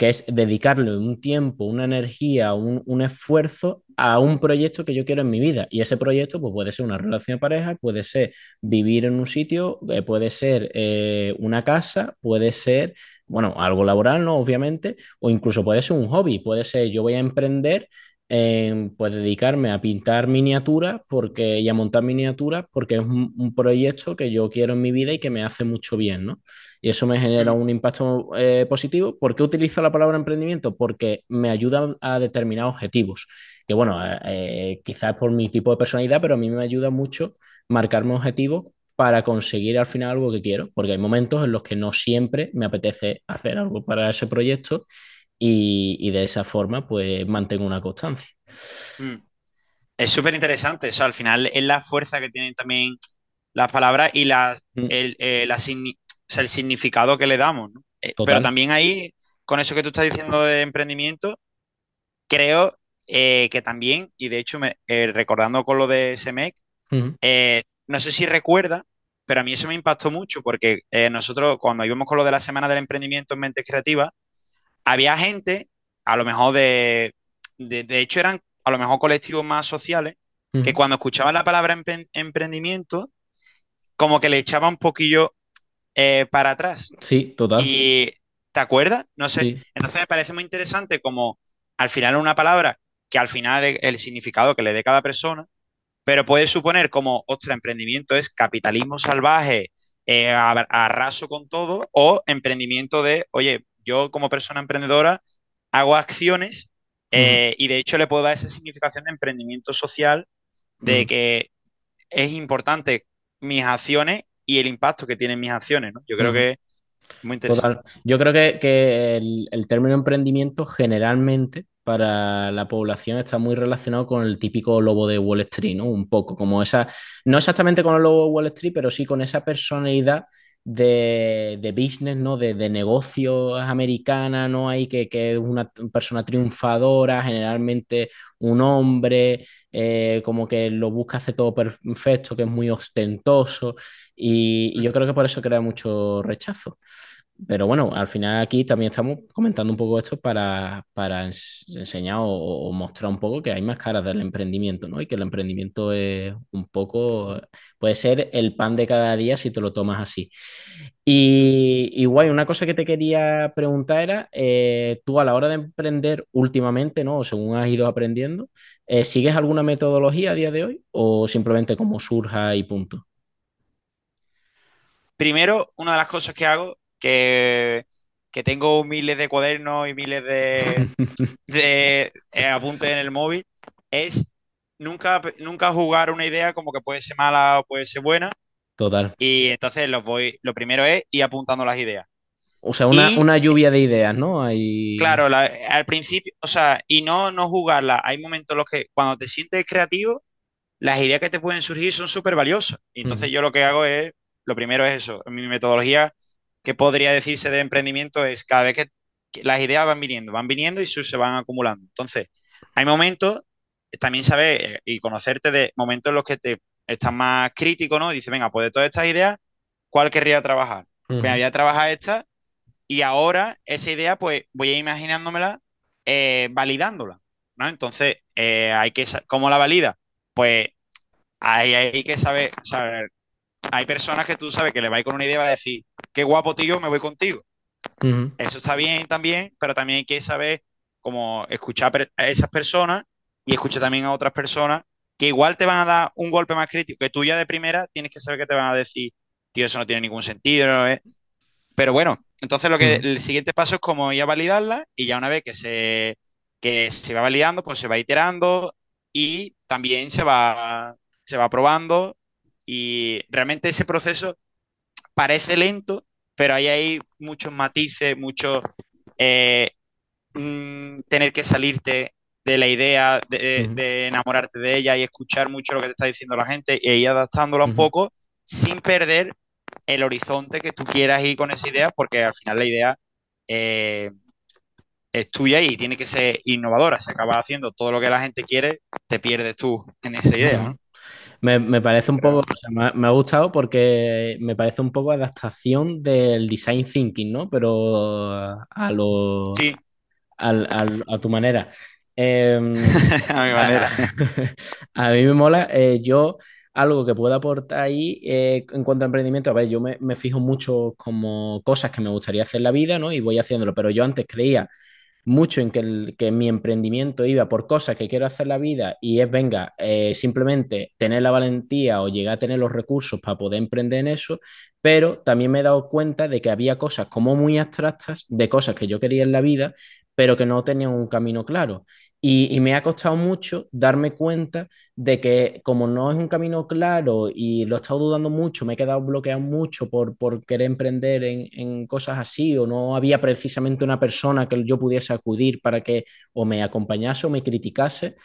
S1: que es dedicarle un tiempo, una energía, un, esfuerzo a un proyecto que yo quiero en mi vida. Y ese proyecto pues, puede ser una relación de pareja, puede ser vivir en un sitio, eh, puede ser eh, una casa, puede ser, bueno, algo laboral, ¿no? Obviamente, o incluso puede ser un hobby, puede ser yo voy a emprender pues dedicarme a pintar miniaturas porque, y a montar miniaturas porque es un, proyecto que yo quiero en mi vida y que me hace mucho bien, ¿no? Y eso me genera un impacto eh, positivo. ¿Por qué utilizo la palabra emprendimiento? Porque me ayuda a determinar objetivos, que bueno, eh, quizás por mi tipo de personalidad, pero a mí me ayuda mucho marcarme objetivos para conseguir al final algo que quiero, porque hay momentos en los que no siempre me apetece hacer algo para ese proyecto y, de esa forma pues mantengo una constancia.
S10: Mm. Es súper interesante, eso al final es la fuerza que tienen también las palabras y la, mm. el, eh, el, significado que le damos. Eh, pero también ahí, con eso que tú estás diciendo de emprendimiento, creo eh, que también, y de hecho me, recordando con lo de SEMEC, no sé si recuerda, pero a mí eso me impactó mucho porque nosotros cuando íbamos con lo de la Semana del Emprendimiento en Mentes Creativas, había gente, a lo mejor de, de, hecho eran a lo mejor colectivos más sociales, que cuando escuchaban la palabra emprendimiento, como que le echaba un poquillo eh, para atrás.
S1: Sí, total.
S10: Y ¿te acuerdas? No sé. Entonces me parece muy interesante como al final una palabra que al final el, el significado que le dé cada persona, pero puede suponer como, ostras, emprendimiento es capitalismo salvaje, eh, arraso con todo, o emprendimiento de, oye, yo como persona emprendedora hago acciones eh, y de hecho le puedo dar esa significación de emprendimiento social, de que es importante mis acciones y el impacto que tienen mis acciones. ¿no? Yo creo que es muy interesante.
S1: Yo creo que, el, término emprendimiento generalmente para la población está muy relacionado con el típico lobo de Wall Street, ¿no? Un poco como esa, no exactamente con el lobo de Wall Street, pero sí con esa personalidad de, business, ¿no? De, de, negocios americana, ¿no? Hay que, que es una persona triunfadora, generalmente un hombre, eh, como que lo busca hacer todo perfecto, que es muy ostentoso, y, yo creo que por eso crea mucho rechazo. Pero bueno, al final aquí también estamos comentando un poco esto para, para enseñar o, mostrar un poco que hay más caras del emprendimiento, ¿no? Y que el emprendimiento es un poco, puede ser el pan de cada día si te lo tomas así. Y, y guay, una cosa que te quería preguntar era, eh, tú a la hora de emprender últimamente, ¿no? O según has ido aprendiendo, eh, ¿sigues alguna metodología a día de hoy o simplemente como surja y punto?
S10: Primero, una de las cosas que hago, que, que tengo miles de cuadernos y miles de, de eh, apuntes en el móvil, es nunca, nunca jugar una idea como que puede ser mala o puede ser buena.
S1: Total.
S10: Y entonces los voy, lo primero es ir apuntando las ideas.
S1: O sea, una,
S10: Y-
S1: una lluvia de ideas, ¿no? Hay...
S10: Claro, la- al principio, o sea, y no, no jugarla. Hay momentos en los que cuando te sientes creativo, las ideas que te pueden surgir son súper valiosas. Y entonces yo lo que hago es, lo primero es eso. Mi metodología que podría decirse de emprendimiento es cada vez que, que las ideas van viniendo, van viniendo y se van acumulando. Entonces, hay momentos, también saber eh, y conocerte de momentos en los que te estás más crítico, ¿no? Dices, venga, pues de todas estas ideas, ¿cuál querría trabajar?
S1: Ujú.
S10: Venga, voy a trabajar esta y ahora esa idea, pues voy a ir imaginándomela, eh, validándola, ¿no? Entonces, eh, hay que, ¿cómo la valida? Pues hay, hay que saber, sea, hay personas que tú sabes que le va a ir con una idea y va a decir, qué guapo tío, me voy contigo. Eso está bien también, pero también hay que saber cómo escuchar a esas personas y escuchar también a otras personas que igual te van a dar un golpe más crítico, que tú ya de primera tienes que saber que te van a decir, tío, eso no tiene ningún sentido, ¿no? es?". Pero bueno, entonces lo que el siguiente paso es como ir a validarla y ya una vez que se, que se va validando, pues se va iterando y también se va, se va probando y realmente ese proceso parece lento, pero ahí hay muchos matices, muchos eh, mm, tener que salirte de la idea, de, enamorarte de ella y escuchar mucho lo que te está diciendo la gente e ir adaptándola un poco sin perder el horizonte que tú quieras ir con esa idea, porque al final la idea eh, es tuya y tiene que ser innovadora. Si acabas haciendo todo lo que la gente quiere, te pierdes tú en esa idea, ¿no?
S1: Me, me parece un poco, o sea, me, ha- me ha gustado porque me parece un poco adaptación del design thinking, ¿no? Pero a lo,
S10: Sí,
S1: al- al- a tu manera. Em,
S10: a mi
S1: a,
S10: manera.
S1: a mí me mola. eh, yo, algo que pueda aportar ahí eh, en cuanto a emprendimiento, a ver, yo me, me fijo mucho como cosas que me gustaría hacer en la vida, ¿no? Y voy haciéndolo, pero yo antes creía mucho en que, el- que mi emprendimiento iba por cosas que quiero hacer la vida y es, venga, eh, simplemente tener la valentía o llegar a tener los recursos para poder emprender en eso, pero también me he dado cuenta de que había cosas como muy abstractas de cosas que yo quería en la vida, pero que no tenían un camino claro. Y, y me ha costado mucho darme cuenta de que como no es un camino claro y lo he estado dudando mucho, me he quedado bloqueado mucho por, por querer emprender en, en cosas así o no había precisamente una persona que yo pudiese acudir para que o me acompañase o me criticase,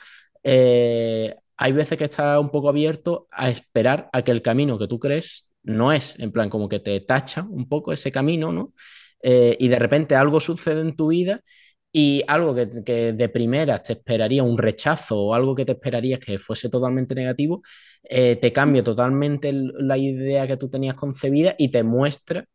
S1: eh, hay veces que está un poco abierto a esperar a que el camino que tú crees no es, en plan como que te tacha un poco ese camino, ¿no? Eh, y de repente algo sucede en tu vida y algo que, que de primeras te esperaría un rechazo o algo que te esperarías que fuese totalmente negativo, eh, te cambia totalmente el- la idea que tú tenías concebida y te muestra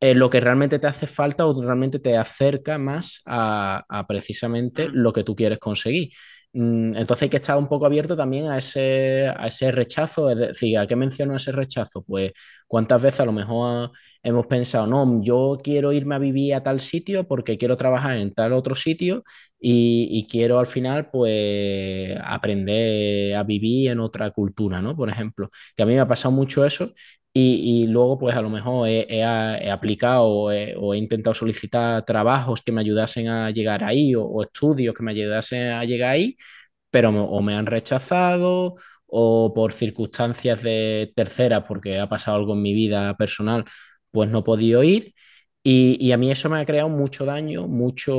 S1: eh, lo que realmente te hace falta o realmente te acerca más a, a precisamente lo que tú quieres conseguir. Mm, Entonces hay que estar un poco abierto también a ese, a ese rechazo, es decir, ¿a qué menciono ese rechazo? Pues cuántas veces a lo mejor hemos pensado, no, yo quiero irme a vivir a tal sitio porque quiero trabajar en tal otro sitio y, y quiero al final pues aprender a vivir en otra cultura, ¿no? Por ejemplo, que a mí me ha pasado mucho eso y, y luego, pues a lo mejor he, he- he aplicado o he, o he intentado solicitar trabajos que me ayudasen a llegar ahí o, o estudios que me ayudasen a llegar ahí, pero o me han rechazado o por circunstancias de terceras, porque ha pasado algo en mi vida personal, pues no he podido ir. Y, y a mí eso me ha creado mucho daño, mucho,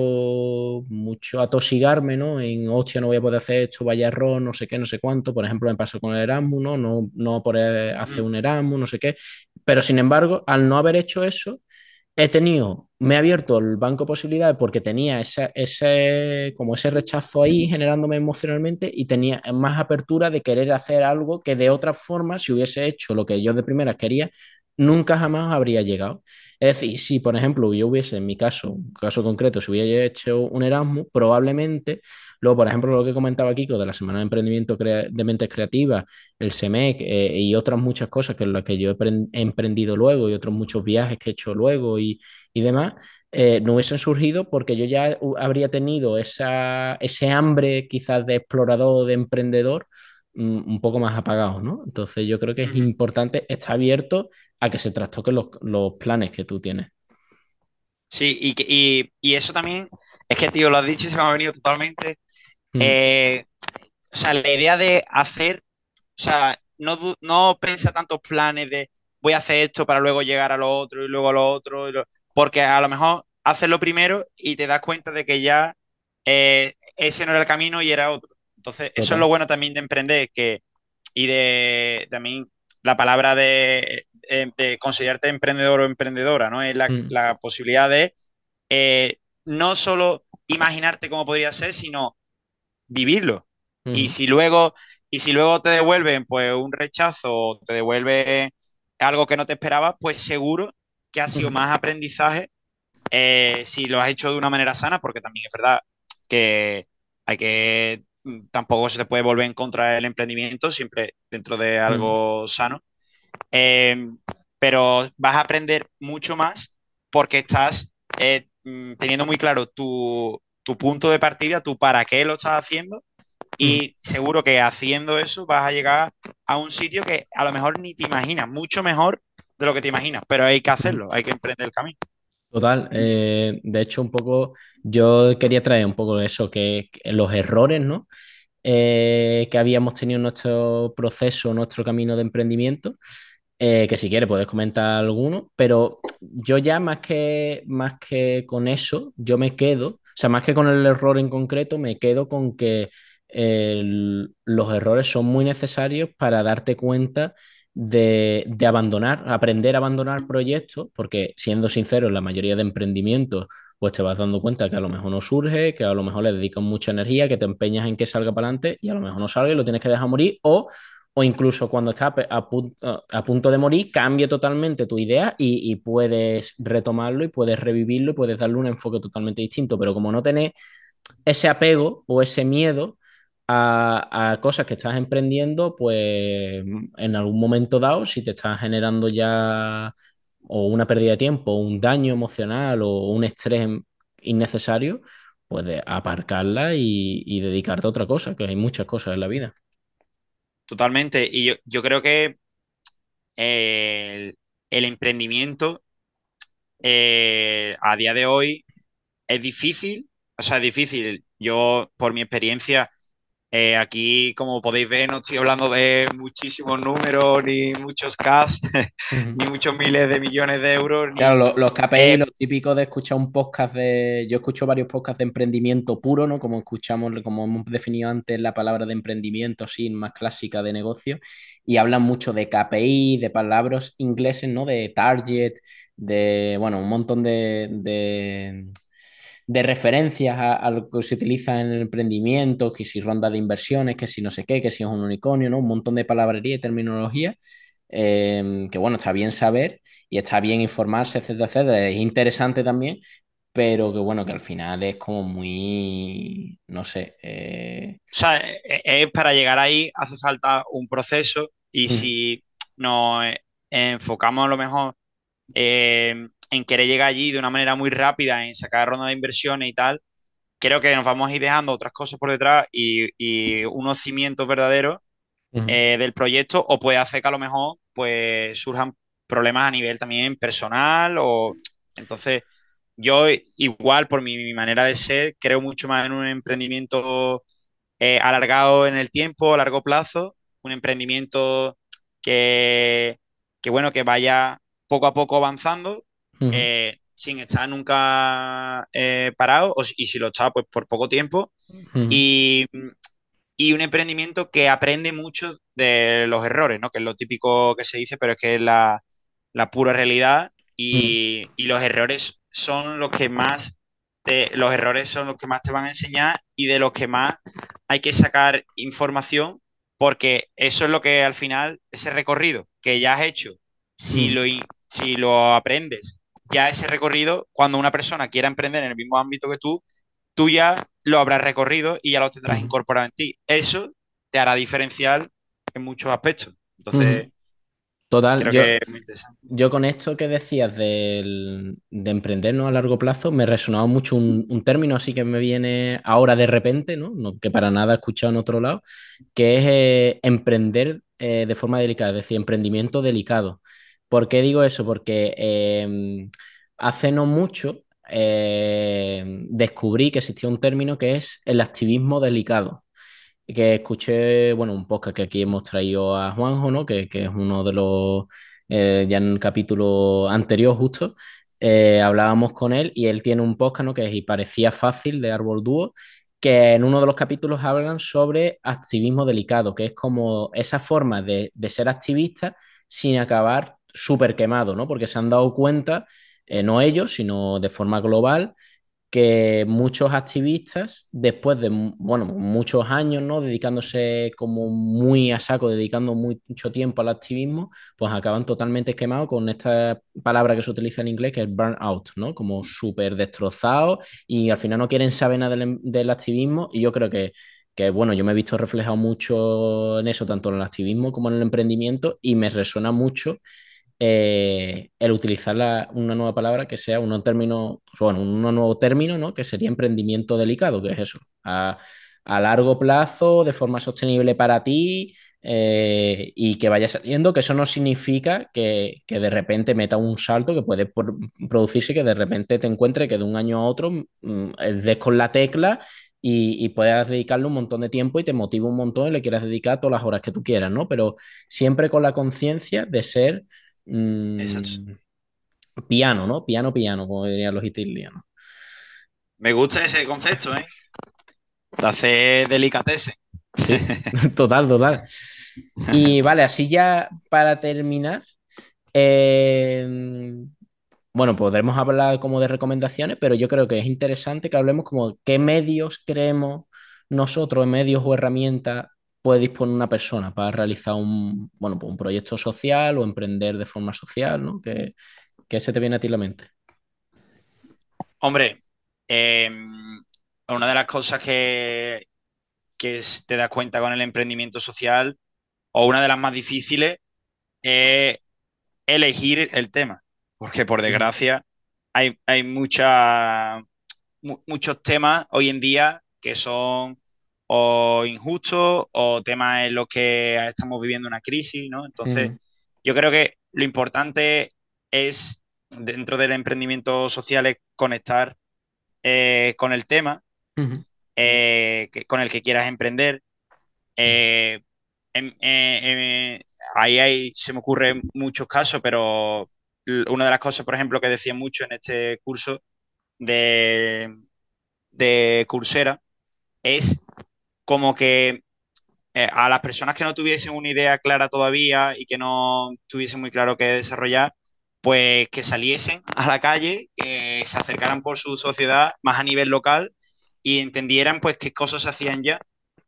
S1: mucho atosigarme, ¿no? En, hostia, no voy a poder hacer esto, vaya error, no sé qué, no sé cuánto. Por ejemplo, me pasó con el Erasmus, ¿no? No, no poder hacer
S10: Mm.
S1: un Erasmus, no sé qué. Pero sin embargo, al no haber hecho eso, he tenido, me he abierto el banco de posibilidades porque tenía esa, ese, como ese rechazo ahí generándome emocionalmente y tenía más apertura de querer hacer algo que de otra forma, si hubiese hecho lo que yo de primera quería, nunca jamás habría llegado. Es decir, si por ejemplo yo hubiese, en mi caso, caso concreto, si hubiera hecho un Erasmus, probablemente, luego por ejemplo lo que comentaba Kiko de la Semana de Emprendimiento de Mentes Creativas, el SEMEC eh, y otras muchas cosas que las que yo he emprendido luego y otros muchos viajes que he hecho luego y, y demás, eh, no hubiesen surgido porque yo ya habría tenido esa, ese hambre quizás de explorador, de emprendedor, un poco más apagado, ¿no? Entonces yo creo que es importante estar abierto a que se trastoquen los, los planes que tú tienes.
S10: Sí, y, y, y, eso también, es que, tío, lo has dicho y se me ha venido totalmente. Mm. Eh, o sea, la idea de hacer, o sea, no, no pensa tantos planes de voy a hacer esto para luego llegar a lo otro y luego a lo otro, porque a lo mejor haces lo primero y te das cuenta de que ya eh, ese no era el camino y era otro. Entonces, eso es lo bueno también de emprender, que, y de también la palabra de de considerarte emprendedor o emprendedora, ¿no? Es la, mm. posibilidad de eh, no solo imaginarte cómo podría ser, sino vivirlo. Y si luego, y si luego te devuelven pues un rechazo o te devuelven algo que no te esperabas, pues seguro que ha sido más aprendizaje eh, si lo has hecho de una manera sana, porque también es verdad que hay que tampoco se te puede volver en contra del emprendimiento, siempre dentro de algo sano. Em, pero vas a aprender mucho más porque estás eh, mm, teniendo muy claro tu, punto de partida, tu para qué lo estás haciendo y seguro que haciendo eso vas a llegar a un sitio que a lo mejor ni te imaginas, mucho mejor de lo que te imaginas, pero hay que hacerlo, hay que emprender el camino.
S1: Total, eh, de hecho un poco yo quería traer un poco eso, que, los errores, ¿no? Eh, que habíamos tenido en nuestro proceso, nuestro camino de emprendimiento, eh, que si quieres puedes comentar alguno, pero yo ya más que, más que con eso, yo me quedo, o sea, más que con el error en concreto, me quedo con que los errores son muy necesarios para darte cuenta de, de, abandonar, aprender a abandonar proyectos, porque siendo sincero, la mayoría de emprendimientos, pues te vas dando cuenta que a lo mejor no surge, que a lo mejor le dedicas mucha energía, que te empeñas en que salga para adelante y a lo mejor no salga y lo tienes que dejar morir, o o incluso cuando estás a, punto, de morir, cambia totalmente tu idea y, puedes retomarlo y puedes revivirlo y puedes darle un enfoque totalmente distinto. Pero como no tenés ese apego o ese miedo a, cosas que estás emprendiendo, pues en algún momento dado, si te estás generando ya o una pérdida de tiempo, un daño emocional o un estrés innecesario, puedes aparcarla y, dedicarte a otra cosa, que hay muchas cosas en la vida.
S10: Totalmente. Y yo, creo que el, emprendimiento eh, a día de hoy es difícil. O sea, es difícil. Yo, por mi experiencia, eh, aquí, como podéis ver, no estoy hablando de muchísimos números, ni muchos cash, ni muchos miles de millones de euros.
S1: Claro, los, KPI, eh, lo típico de escuchar un podcast de. Yo escucho varios podcasts de emprendimiento puro, ¿no? Como escuchamos, como hemos definido antes la palabra de emprendimiento, así, más clásica de negocio, y hablan mucho de KPI, de palabras ingleses, ¿no? De target, de, bueno, un montón de de referencias a, lo que se utiliza en el emprendimiento, que si ronda de inversiones, que si no sé qué, que si es un unicornio, ¿no? Un montón de palabrería y terminología. Em, que bueno, está bien saber y está bien informarse, etcétera, etcétera. Es interesante también, pero que bueno, que al final es como muy, no sé.
S10: Eh, o sea, e, e, es para llegar ahí hace falta un proceso y si nos enfocamos a lo mejor en querer llegar allí de una manera muy rápida, en sacar ronda de inversiones y tal, creo que nos vamos a ir dejando otras cosas por detrás y, unos cimientos verdaderos eh, del proyecto, o puede hacer que a lo mejor pues surjan problemas a nivel también personal o entonces yo igual por mi, manera de ser creo mucho más en un emprendimiento eh, alargado en el tiempo, a largo plazo, un emprendimiento que, que bueno, que vaya poco a poco avanzando eh, sin estar nunca eh, parado, y si lo está, pues por poco tiempo. y, un emprendimiento que aprende mucho de los errores, ¿no? Que es lo típico que se dice, pero es que es la, pura realidad. Y, los errores son los que más te, los errores son los que más te van a enseñar y de los que más hay que sacar información porque eso es lo que al final, ese recorrido que ya has hecho si, lo, si lo aprendes ya ese recorrido, cuando una persona quiera emprender en el mismo ámbito que tú, tú ya lo habrás recorrido y ya lo tendrás incorporado en ti. Eso te hará diferencial en muchos aspectos. Entonces.
S1: Total,
S10: creo
S1: yo,
S10: que es muy interesante.
S1: yo con esto que decías del- de emprendernos a largo plazo, me resonaba mucho un, un término así que me viene ahora de repente, ¿no? No- que para nada he escuchado en otro lado, que es eh, emprender eh, de forma delicada, es decir, emprendimiento delicado. ¿Por qué digo eso? Porque eh, hace no mucho eh, descubrí que existía un término que es el activismo delicado que escuché, bueno, un podcast que aquí hemos traído a Juanjo, ¿no? Que, que es uno de los, eh, ya en el capítulo anterior justo, eh, hablábamos con él y él tiene un podcast. Que Y parecía fácil de Árbol Dúo, que en uno de los capítulos hablan sobre activismo delicado, que es como esa forma de, de ser activista sin acabar súper quemado, ¿no? Porque se han dado cuenta, eh, no ellos, sino de forma global, que muchos activistas, después de bueno, muchos años, ¿no? dedicándose como muy a saco, dedicando mucho tiempo al activismo, pues acaban totalmente quemados con esta palabra que se utiliza en inglés, que es burnout, ¿no? Como súper destrozados y al final no quieren saber nada del, del activismo y yo creo que, que, bueno, yo me he visto reflejado mucho en eso, tanto en el activismo como en el emprendimiento y me resuena mucho eh, el utilizar una nueva palabra que sea un término, bueno, un nuevo término, ¿no? Que sería emprendimiento delicado, que es eso, a, a largo plazo, de forma sostenible para ti eh, y que vaya saliendo, que eso no significa que, de repente meta un salto que puede producirse que de repente te encuentre que de un año a otro mm, des con la tecla y, y puedas dedicarle un montón de tiempo y te motiva un montón y le quieras dedicar todas las horas que tú quieras, ¿no? Pero siempre con la conciencia de ser mm, piano, ¿no? Piano, piano, como dirían los italianos.
S10: Me gusta ese concepto, ¿eh? De hacer delicatessen.
S1: Total, total. Y vale, así ya para terminar, eh, bueno, podremos hablar como de recomendaciones, pero yo creo que es interesante que hablemos como qué medios creemos nosotros, medios o herramientas puede disponer una persona para realizar un, bueno, pues un proyecto social o emprender de forma social, ¿no? ¿Qué, qué se te viene a ti a la mente?
S10: Hombre, eh, una de las cosas que, que te das cuenta con el emprendimiento social, o una de las más difíciles, es elegir el tema. Porque por desgracia hay, hay mucha- mu- muchos temas hoy en día que son o injustos o temas en los que estamos viviendo una crisis, ¿no? Entonces, yo creo que lo importante es, dentro del emprendimiento social, es conectar eh, con el tema eh, que- con el que quieras emprender. Eh, em- eh, ahí hay, se me ocurren muchos casos, pero una de las cosas, por ejemplo, que decía mucho en este curso de, de Coursera es como que eh, a las personas que no tuviesen una idea clara todavía y que no tuviesen muy claro qué desarrollar, pues que saliesen a la calle, que se acercaran por su sociedad más a nivel local y entendieran pues qué cosas se hacían ya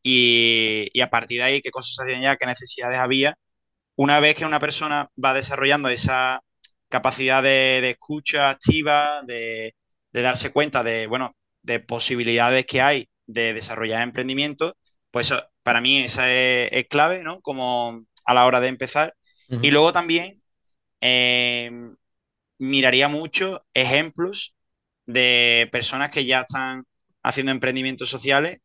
S10: y, a partir de ahí qué cosas se hacían ya, qué necesidades había. Una vez que una persona va desarrollando esa capacidad de, de escucha activa, de, de darse cuenta de, bueno, de posibilidades que hay de desarrollar emprendimiento, pues eso, para mí esa es, es clave, ¿no? Como a la hora de empezar. Y luego también eh, miraría mucho ejemplos de personas que ya están haciendo emprendimientos sociales,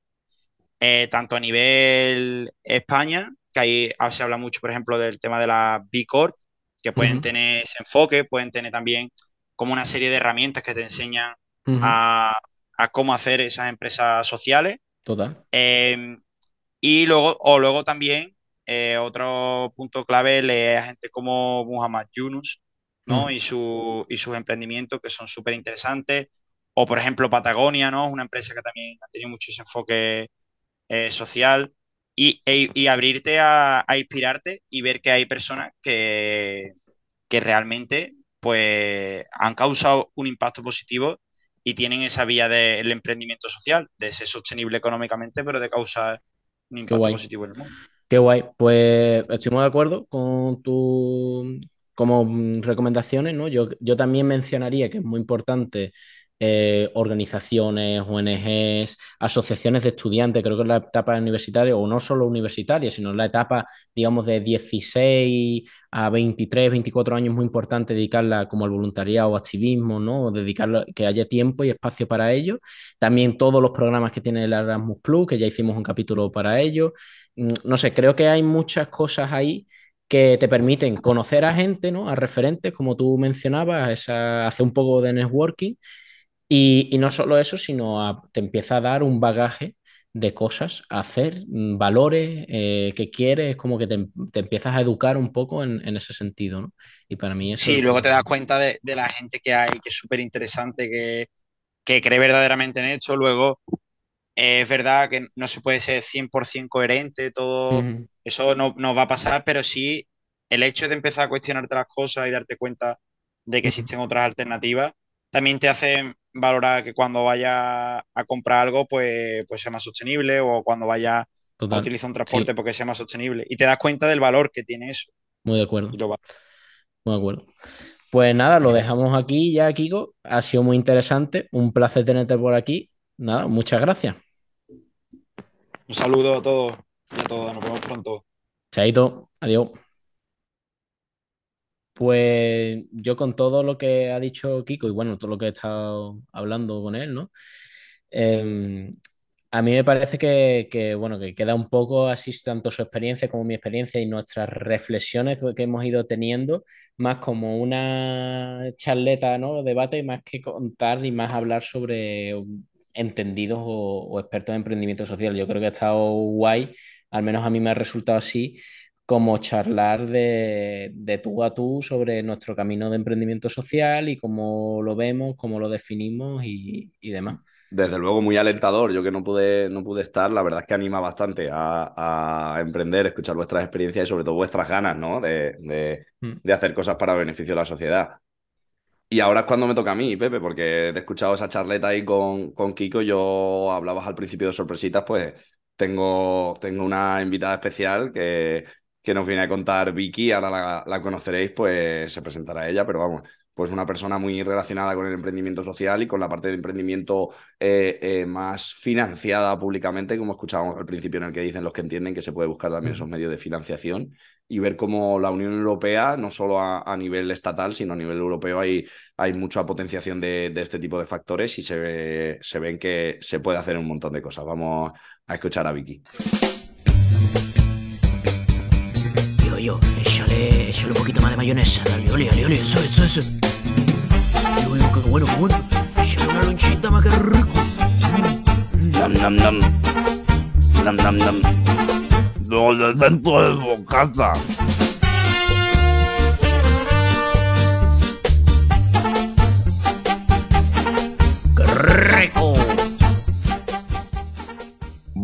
S10: eh, tanto a nivel España, que ahí se habla mucho, por ejemplo, del tema de la B Corp, que pueden tener ese enfoque, pueden tener también como una serie de herramientas que te enseñan a, a cómo hacer esas empresas sociales.
S1: Total.
S10: Eh, y luego, o luego también, eh, otro punto clave leer a gente como Muhammad Yunus, ¿no?
S1: Ujú.
S10: Y, su, y sus emprendimientos que son súper interesantes. O, por ejemplo, Patagonia, ¿no? Es una empresa que también ha tenido mucho ese enfoque eh, social. Y, e- y abrirte a, a inspirarte y ver que hay personas que, que realmente pues, han causado un impacto positivo y tienen esa vía del emprendimiento social, de ser sostenible económicamente, pero de causar un impacto positivo en el mundo.
S1: Qué guay. Pues estoy muy de acuerdo con tu, como recomendaciones, ¿no? Yo, yo también mencionaría que es muy importante eh, organizaciones, ONGs, asociaciones de estudiantes, creo que es la etapa universitaria, o no solo universitaria, sino la etapa, digamos, de 16 a 23, 24 años, muy importante dedicarla como al voluntariado o activismo, ¿no? Dedicarla, que haya tiempo y espacio para ello. También todos los programas que tiene el Erasmus Plus, que ya hicimos un capítulo para ello. Mm, no sé, creo que hay muchas cosas ahí que te permiten conocer a gente, ¿no? A referentes, como tú mencionabas, esa, hacer un poco de networking y, no solo eso, sino te empieza a dar un bagaje de cosas a hacer, mm, valores eh, que quieres, como que te, empiezas a educar un poco en, ese sentido, ¿no? Y para mí eso...
S10: Sí, luego te das cuenta de, la gente que hay, que es súper interesante, que, que, cree verdaderamente en esto, luego es verdad que no se puede ser 100% coherente, todo eso no, no, va a pasar, pero sí el hecho de empezar a cuestionarte las cosas y darte cuenta de que existen otras alternativas, también te hace valorar que cuando vaya a comprar algo, pues, pues sea más sostenible o cuando vaya a utilizar un transporte porque sea más sostenible. Y te das cuenta del valor que tiene eso.
S1: Muy de acuerdo. Muy de acuerdo. Pues nada, lo dejamos aquí ya, Kiko. Ha sido muy interesante. Un placer tenerte por aquí. Nada, muchas gracias.
S10: Un saludo a todos y a todas. Nos vemos pronto.
S1: Chaito. Adiós. Pues yo con todo lo que ha dicho Kiko y bueno, todo lo que he estado hablando con él, ¿no? Em, a mí me parece que, bueno, que queda un poco así tanto su experiencia como mi experiencia y nuestras reflexiones que, hemos ido teniendo, más como una charleta, ¿no? Debate, más que contar y más hablar sobre entendidos o, o expertos en emprendimiento social. Yo creo que ha estado guay, al menos a mí me ha resultado así como charlar de, tú a tú sobre nuestro camino de emprendimiento social y cómo lo vemos, cómo lo definimos y, demás.
S2: Desde luego, muy alentador. Yo que no pude, no pude estar, la verdad es que anima bastante a, emprender, escuchar vuestras experiencias y sobre todo vuestras ganas, ¿no? De, mm. hacer cosas para beneficio de la sociedad. Y ahora es cuando me toca a mí, Pepe, porque te he escuchado esa charleta ahí con, con Kiko. Yo hablabas al principio de sorpresitas, pues tengo, tengo una invitada especial que, que nos viene a contar Vicky, ahora la, conoceréis, pues se presentará ella, pero vamos, pues una persona muy relacionada con el emprendimiento social y con la parte de emprendimiento eh, eh, más financiada públicamente, como escuchábamos al principio en el que dicen los que entienden que se puede buscar también esos medios de financiación y ver cómo la Unión Europea, no solo a, nivel estatal, sino a nivel europeo, hay, hay mucha potenciación de, este tipo de factores y se, se ven que se puede hacer un montón de cosas. Vamos a escuchar a Vicky
S9: yo, échale, échale un poquito más de mayonesa. Dale, ole, ole, ole, eso, eso, eso. Uy, qué bueno, qué bueno. Échale una lonchita más que rico.
S2: Nam, nam, nam. Nam, nam, nam. Lo dentro de bocata.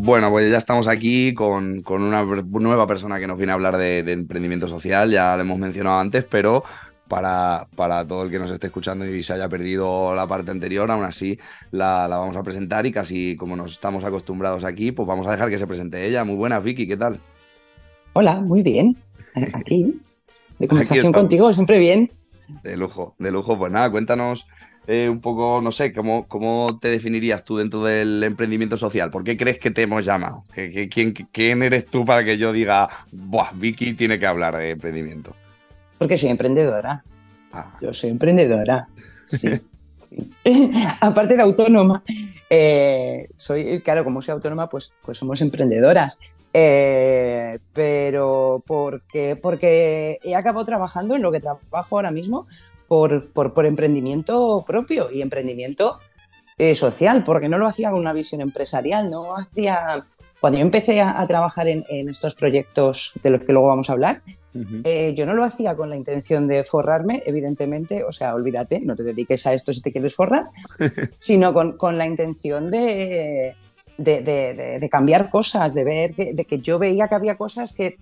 S2: Bueno, pues ya estamos aquí con, una nueva persona que nos viene a hablar de, emprendimiento social, ya lo hemos mencionado antes, pero para, para, todo el que nos esté escuchando y se haya perdido la parte anterior, aún así la, vamos a presentar y casi como nos estamos acostumbrados aquí, pues vamos a dejar que se presente ella. Muy buenas, Vicky, ¿qué tal?
S11: Hola, muy bien. Aquí, de conversación contigo, siempre bien.
S2: De lujo, de lujo. Pues nada, cuéntanos eh, un poco, no sé, ¿cómo, ¿cómo te definirías tú dentro del emprendimiento social? ¿Por qué crees que te hemos llamado? quién, quién, eres tú para que yo diga, Buah, Vicky tiene que hablar de emprendimiento?
S11: Porque soy emprendedora. Ah. Yo soy emprendedora. Sí. Aparte de autónoma, eh, soy, claro, como soy autónoma, pues, pues somos emprendedoras. Eh, pero porque, porque he acabado trabajando en lo que trabajo ahora mismo, por, por, emprendimiento propio y emprendimiento eh, social, porque no lo hacía con una visión empresarial, no hacía... Cuando yo empecé a, trabajar en, estos proyectos de los que luego vamos a hablar, eh, yo no lo hacía con la intención de forrarme, evidentemente, o sea, olvídate, no te dediques a esto si te quieres forrar, sino con, con la intención de, de, de, cambiar cosas, de ver de que yo veía que había cosas que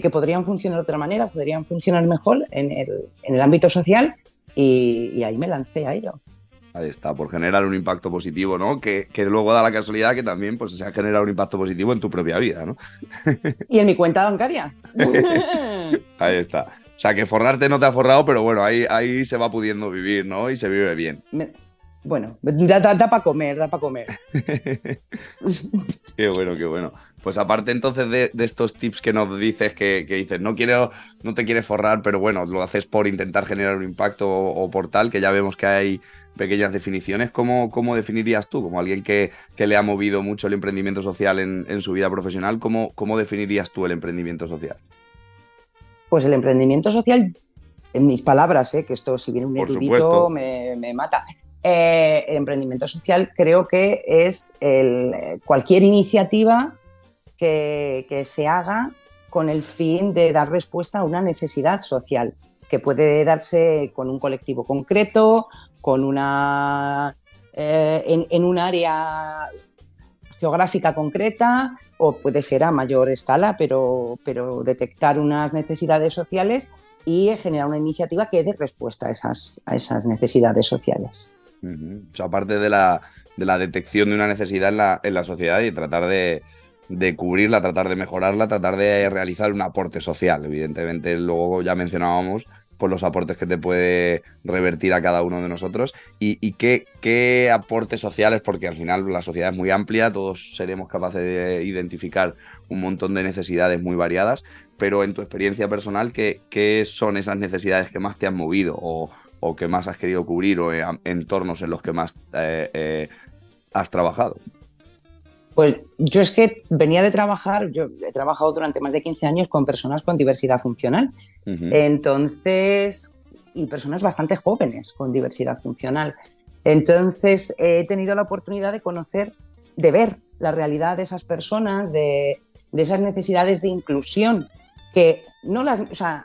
S11: que, podrían funcionar de otra manera, podrían funcionar mejor en el, en el ámbito social y, ahí me lancé a ello.
S2: Ahí está, por generar un impacto positivo, ¿no? Que, que, luego da la casualidad que también pues, se ha generado un impacto positivo en tu propia vida, ¿no?
S11: Y en mi cuenta bancaria.
S2: Ahí está. sea, que forrarte no te ha forrado, pero bueno, ahí, ahí se va pudiendo vivir, ¿no? Y se vive bien.
S11: Bueno, da, para comer, da para comer.
S2: qué bueno, qué bueno. Pues aparte entonces de, estos tips que nos dices, que, dices, no quiero, no te quieres forrar, pero bueno, lo haces por intentar generar un impacto o, por tal, que ya vemos que hay pequeñas definiciones, ¿cómo, cómo definirías tú, como alguien que, le ha movido mucho el emprendimiento social en, su vida profesional, ¿cómo, ¿cómo definirías tú el emprendimiento social?
S11: Pues el emprendimiento social, en mis palabras, ¿eh? que esto si viene un erudito me, me, mata, eh, el emprendimiento social creo que es cualquier iniciativa que, se haga con el fin de dar respuesta a una necesidad social, que puede darse con un colectivo concreto, con una, eh, en, un área geográfica concreta o puede ser a mayor escala, pero, pero detectar unas necesidades sociales y generar una iniciativa que dé respuesta a esas, a esas necesidades sociales.
S2: Aparte de la, detección de una necesidad en la, sociedad y tratar de, cubrirla, tratar de mejorarla, tratar de realizar un aporte social. Evidentemente, luego ya mencionábamos por los aportes que te puede revertir a cada uno de nosotros y, qué, qué, aportes sociales, porque al final la sociedad es muy amplia, todos seremos capaces de identificar un montón de necesidades muy variadas, pero en tu experiencia personal, ¿qué, qué son esas necesidades que más te han movido o, o que más has querido cubrir o entornos en los que más eh, eh, has trabajado?
S11: Pues yo es que venía de trabajar, yo he trabajado durante más de 15 años con personas con diversidad funcional. Entonces, y personas bastante jóvenes con diversidad funcional. Entonces, he tenido la oportunidad de conocer, de ver la realidad de esas personas, de, esas necesidades de inclusión, que no, las,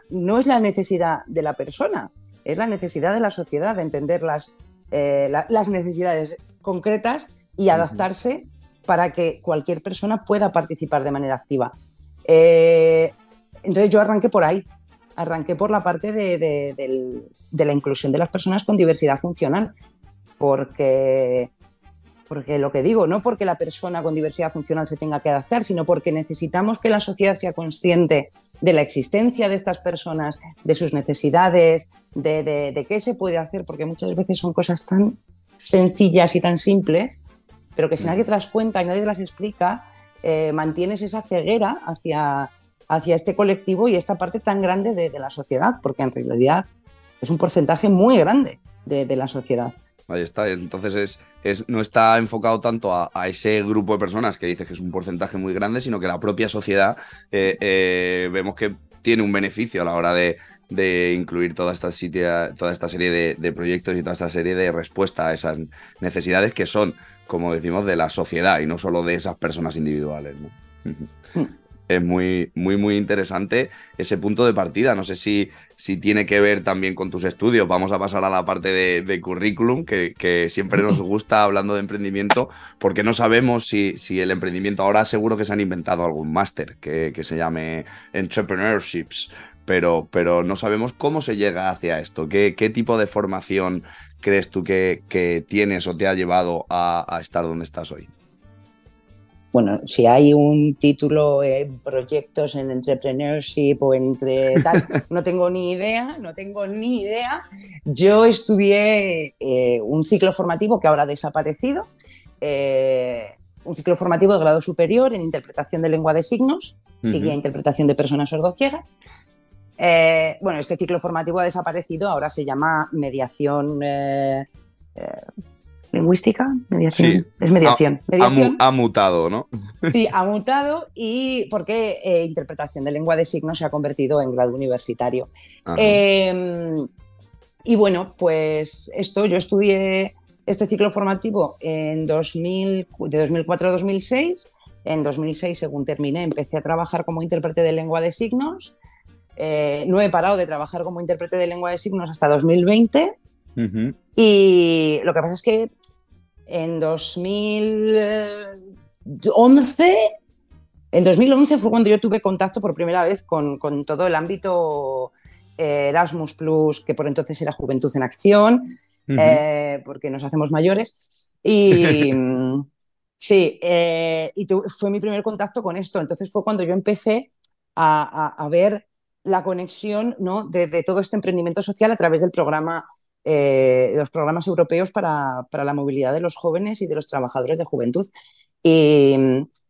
S11: no es la necesidad de la persona, es la necesidad de la sociedad de entender las, eh, las necesidades concretas y adaptarse para que cualquier persona pueda participar de manera activa. Eh, entonces yo arranqué por ahí, arranqué por la parte de, la inclusión de las personas con diversidad funcional, porque, porque lo que digo, no porque la persona con diversidad funcional se tenga que adaptar, sino porque necesitamos que la sociedad sea consciente de la existencia de estas personas, de sus necesidades, de, qué se puede hacer, porque muchas veces son cosas tan sencillas y tan simples, pero que si nadie te las cuenta y nadie te las explica, eh, mantienes esa ceguera hacia, hacia este colectivo y esta parte tan grande de, la sociedad, porque en realidad es un porcentaje muy grande de, la sociedad.
S2: Ahí está, entonces es, no está enfocado tanto a, ese grupo de personas que dices que es un porcentaje muy grande, sino que la propia sociedad eh, eh, vemos que tiene un beneficio a la hora de, incluir toda esta, toda esta serie de, proyectos y toda esta serie de respuestas a esas necesidades que son, como decimos, de la sociedad y no solo de esas personas individuales. Mm es muy, muy, muy interesante ese punto de partida. No sé si, si tiene que ver también con tus estudios. Vamos a pasar a la parte de, currículum, que, siempre nos gusta hablando de emprendimiento, porque no sabemos si, si el emprendimiento, ahora seguro que se han inventado algún máster que, se llame Entrepreneurships, pero, pero no sabemos cómo se llega hacia esto. ¿Qué, qué tipo de formación crees tú que, que, tienes o te ha llevado a, a estar donde estás hoy?
S11: bueno, si hay un título en proyectos en entrepreneurship o entre tal, no tengo ni idea, no tengo ni idea. Yo estudié eh, un ciclo formativo que ahora ha desaparecido, eh, un ciclo formativo de grado superior en interpretación de lengua de signos y interpretación de personas sordociegas. Eh, bueno, este ciclo formativo ha desaparecido, ahora se llama mediación lingüística, mediación, es mediación.
S2: Ha, mutado, ¿no?
S11: Sí, ha mutado y porque eh, interpretación de lengua de signos se ha convertido en grado universitario. Em, y bueno, pues esto, yo estudié este ciclo formativo en 2000, de 2004 a 2006. En 2006, según terminé, empecé a trabajar como intérprete de lengua de signos. Eh, no he parado de trabajar como intérprete de lengua de signos hasta 2020. Y lo que pasa es que en 2011, en 2011 fue cuando yo tuve contacto por primera vez con, todo el ámbito eh, Erasmus Plus, que por entonces era Juventud en Acción, eh, porque nos hacemos mayores. Y sí, eh, y fue mi primer contacto con esto. Entonces fue cuando yo empecé a, ver la conexión ¿no? de, todo este emprendimiento social a través del programa, eh, los programas europeos para, la movilidad de los jóvenes y de los trabajadores de juventud. Y,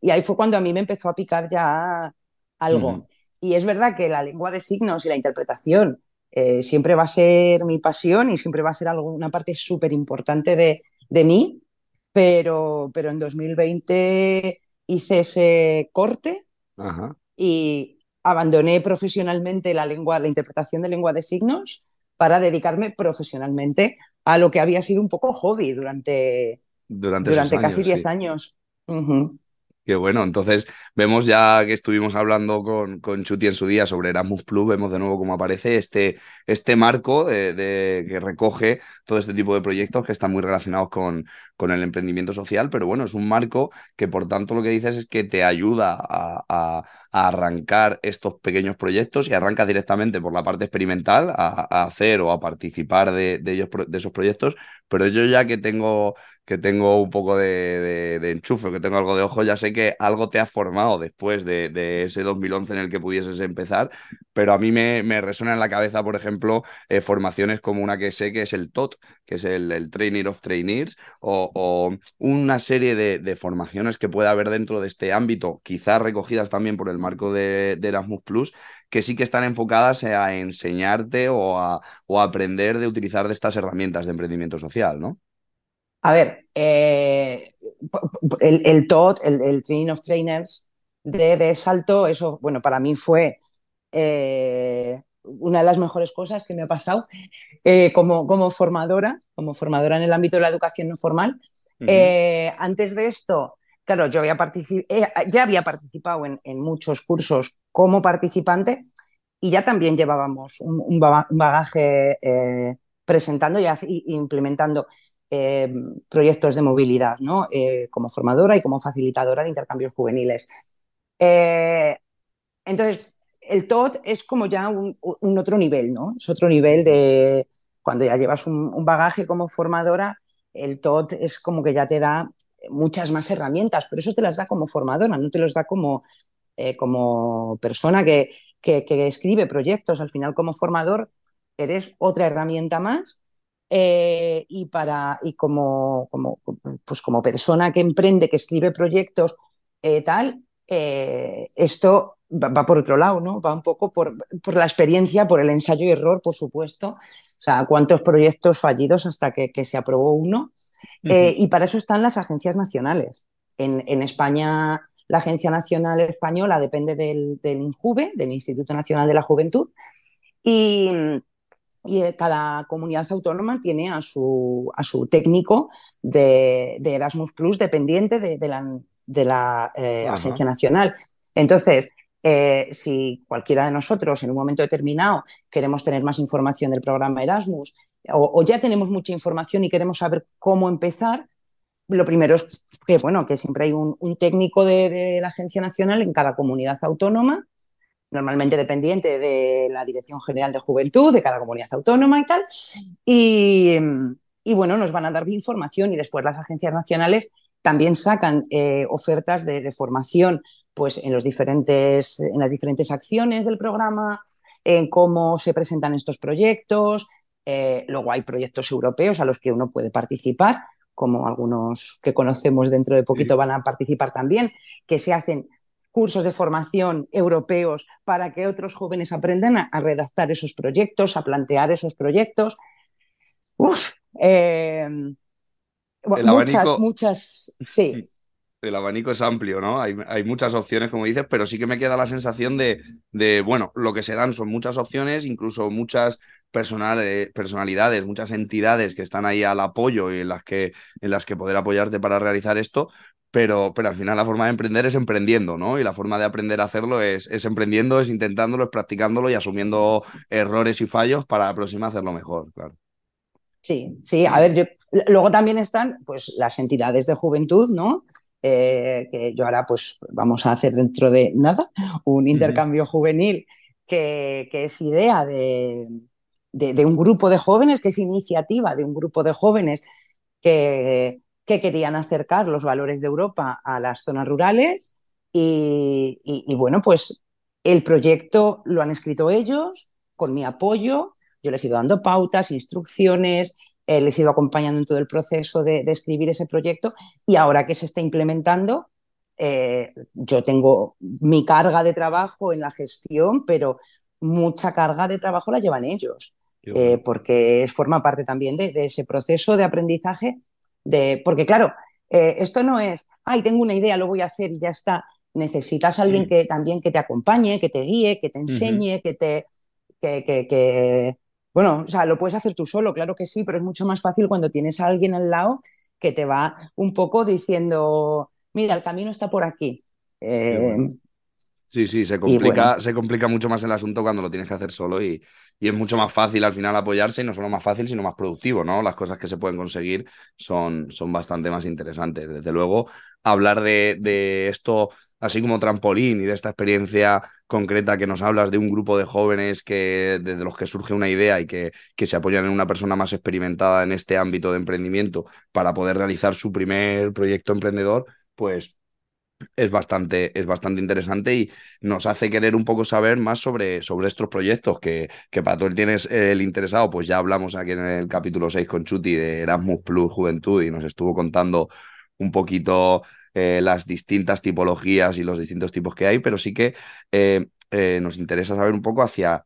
S11: ahí fue cuando a mí me empezó a picar ya algo. Y es verdad que la lengua de signos y la interpretación eh, siempre va a ser mi pasión y siempre va a ser algo, una parte súper importante de, de, mí, pero, pero en 2020 hice ese corte y abandoné profesionalmente la lengua, la interpretación de lengua de signos para dedicarme profesionalmente a lo que había sido un poco hobby durante, durante, durante casi 10 años.
S2: Qué bueno, entonces vemos ya que estuvimos hablando con, con Chuti en su día sobre Erasmus Plus, vemos de nuevo cómo aparece este, este marco de, que recoge todo este tipo de proyectos que están muy relacionados con, con el emprendimiento social, pero bueno, es un marco que por tanto lo que dices es que te ayuda a, arrancar estos pequeños proyectos y arrancas directamente por la parte experimental a, hacer o a participar de, ellos, de esos proyectos, pero yo ya que tengo que tengo un poco de, de, enchufe, que tengo algo de ojo, ya sé que algo te ha formado después de, ese 2011 en el que pudieses empezar, pero a mí me, resuena en la cabeza, por ejemplo, eh, formaciones como una que sé que es el TOT, que es el, el Trainer of Trainees, o, una serie de, formaciones que puede haber dentro de este ámbito, quizás recogidas también por el marco de, Erasmus Plus, que sí que están enfocadas a enseñarte o a, o a aprender de utilizar de estas herramientas de emprendimiento social, ¿no?
S11: A ver, eh, el, el, TOT, el, Training of Trainers de, Salto, eso, bueno, para mí fue eh, una de las mejores cosas que me ha pasado eh, como, como, formadora, como formadora en el ámbito de la educación no formal. antes de esto, claro, yo había ya había participado en, muchos cursos como participante y ya también llevábamos un, bagaje presentando y implementando eh, proyectos de movilidad, ¿no? Eh, como formadora y como facilitadora de intercambios juveniles. Eh, entonces, el TOT es como ya un, otro nivel, ¿no? Es otro nivel de cuando ya llevas un, bagaje como formadora, el TOT es como que ya te da muchas más herramientas, pero eso te las da como formadora, no te los da como, como persona que, que, que escribe proyectos. Al final, como formador, eres otra herramienta más eh, y, para, y como, como, pues como persona que emprende, que escribe proyectos, eh, tal, eh, esto va, por otro lado, ¿no? Va un poco por, por, la experiencia, por el ensayo y error, por supuesto. O sea, cuántos proyectos fallidos hasta que, que se aprobó uno. y para eso están las agencias nacionales. En, en, España, la Agencia Nacional Española depende del, del INJUVE, del Instituto Nacional de la Juventud. Y, y eh, cada comunidad autónoma tiene a su, a su técnico de, Erasmus Plus dependiente de, la, de la eh, Agencia Nacional. Entonces, eh, si cualquiera de nosotros en un momento determinado queremos tener más información del programa Erasmus o, ya tenemos mucha información y queremos saber cómo empezar, lo primero es que, bueno, que siempre hay un, técnico de, de, la Agencia Nacional en cada comunidad autónoma normalmente dependiente de la Dirección General de Juventud de cada comunidad autónoma y tal. Y, bueno, nos van a dar información y después las agencias nacionales también sacan eh, ofertas de, formación pues, en, los diferentes, en las diferentes acciones del programa, en cómo se presentan estos proyectos. Eh, luego hay proyectos europeos a los que uno puede participar, como algunos que conocemos dentro de poquito van a participar también, que se hacen cursos de formación europeos para que otros jóvenes aprendan a, redactar esos proyectos, a plantear esos proyectos. Uf, eh, muchas, muchas, sí.
S2: El abanico es amplio, ¿no? Hay, muchas opciones, como dices, pero sí que me queda la sensación de, de, bueno, lo que se dan son muchas opciones, incluso muchas personalidades, muchas entidades que están ahí al apoyo y en las que, en las que poder apoyarte para realizar esto, pero, pero al final la forma de emprender es emprendiendo, ¿no? Y la forma de aprender a hacerlo es, es emprendiendo, es intentándolo, es practicándolo y asumiendo errores y fallos para la próxima hacerlo mejor, claro.
S11: Sí, sí, a ver, luego también están pues las entidades de juventud, ¿no? Eh, que yo ahora pues vamos a hacer dentro de nada un intercambio juvenil que, que es idea de, de, un grupo de jóvenes, que es iniciativa de un grupo de jóvenes que, que querían acercar los valores de Europa a las zonas rurales y, bueno, pues el proyecto lo han escrito ellos, con mi apoyo, yo les he ido dando pautas, instrucciones, eh, les he ido acompañando en todo el proceso de, escribir ese proyecto y ahora que se está implementando, eh, yo tengo mi carga de trabajo en la gestión, pero mucha carga de trabajo la llevan ellos, eh, porque forma parte también de, ese proceso de aprendizaje, de, porque claro, esto no es, ay, tengo una idea, lo voy a hacer y ya está. Necesitas a alguien que también que te acompañe, que te guíe, que te enseñe, que te, que, bueno, o sea, lo puedes hacer tú solo, claro que sí, pero es mucho más fácil cuando tienes a alguien al lado que te va un poco diciendo, mira, el camino está por aquí. Eh,
S2: sí, sí, se complica, se complica mucho más el asunto cuando lo tienes que hacer solo y, es mucho más fácil al final apoyarse y no solo más fácil, sino más productivo, ¿no? Las cosas que se pueden conseguir son, son bastante más interesantes. Desde luego, hablar de, de esto así como trampolín y de esta experiencia concreta que nos hablas de un grupo de jóvenes que desde los que surge una idea y que, que se apoyan en una persona más experimentada en este ámbito de emprendimiento para poder realizar su primer proyecto emprendedor, pues es bastante, es bastante interesante y nos hace querer un poco saber más sobre, sobre estos proyectos que, que para tú tienes el interesado, pues ya hablamos aquí en el capítulo 6 con Chuti de Erasmus Plus Juventud y nos estuvo contando un poquito eh, las distintas tipologías y los distintos tipos que hay, pero sí que eh, eh, nos interesa saber un poco hacia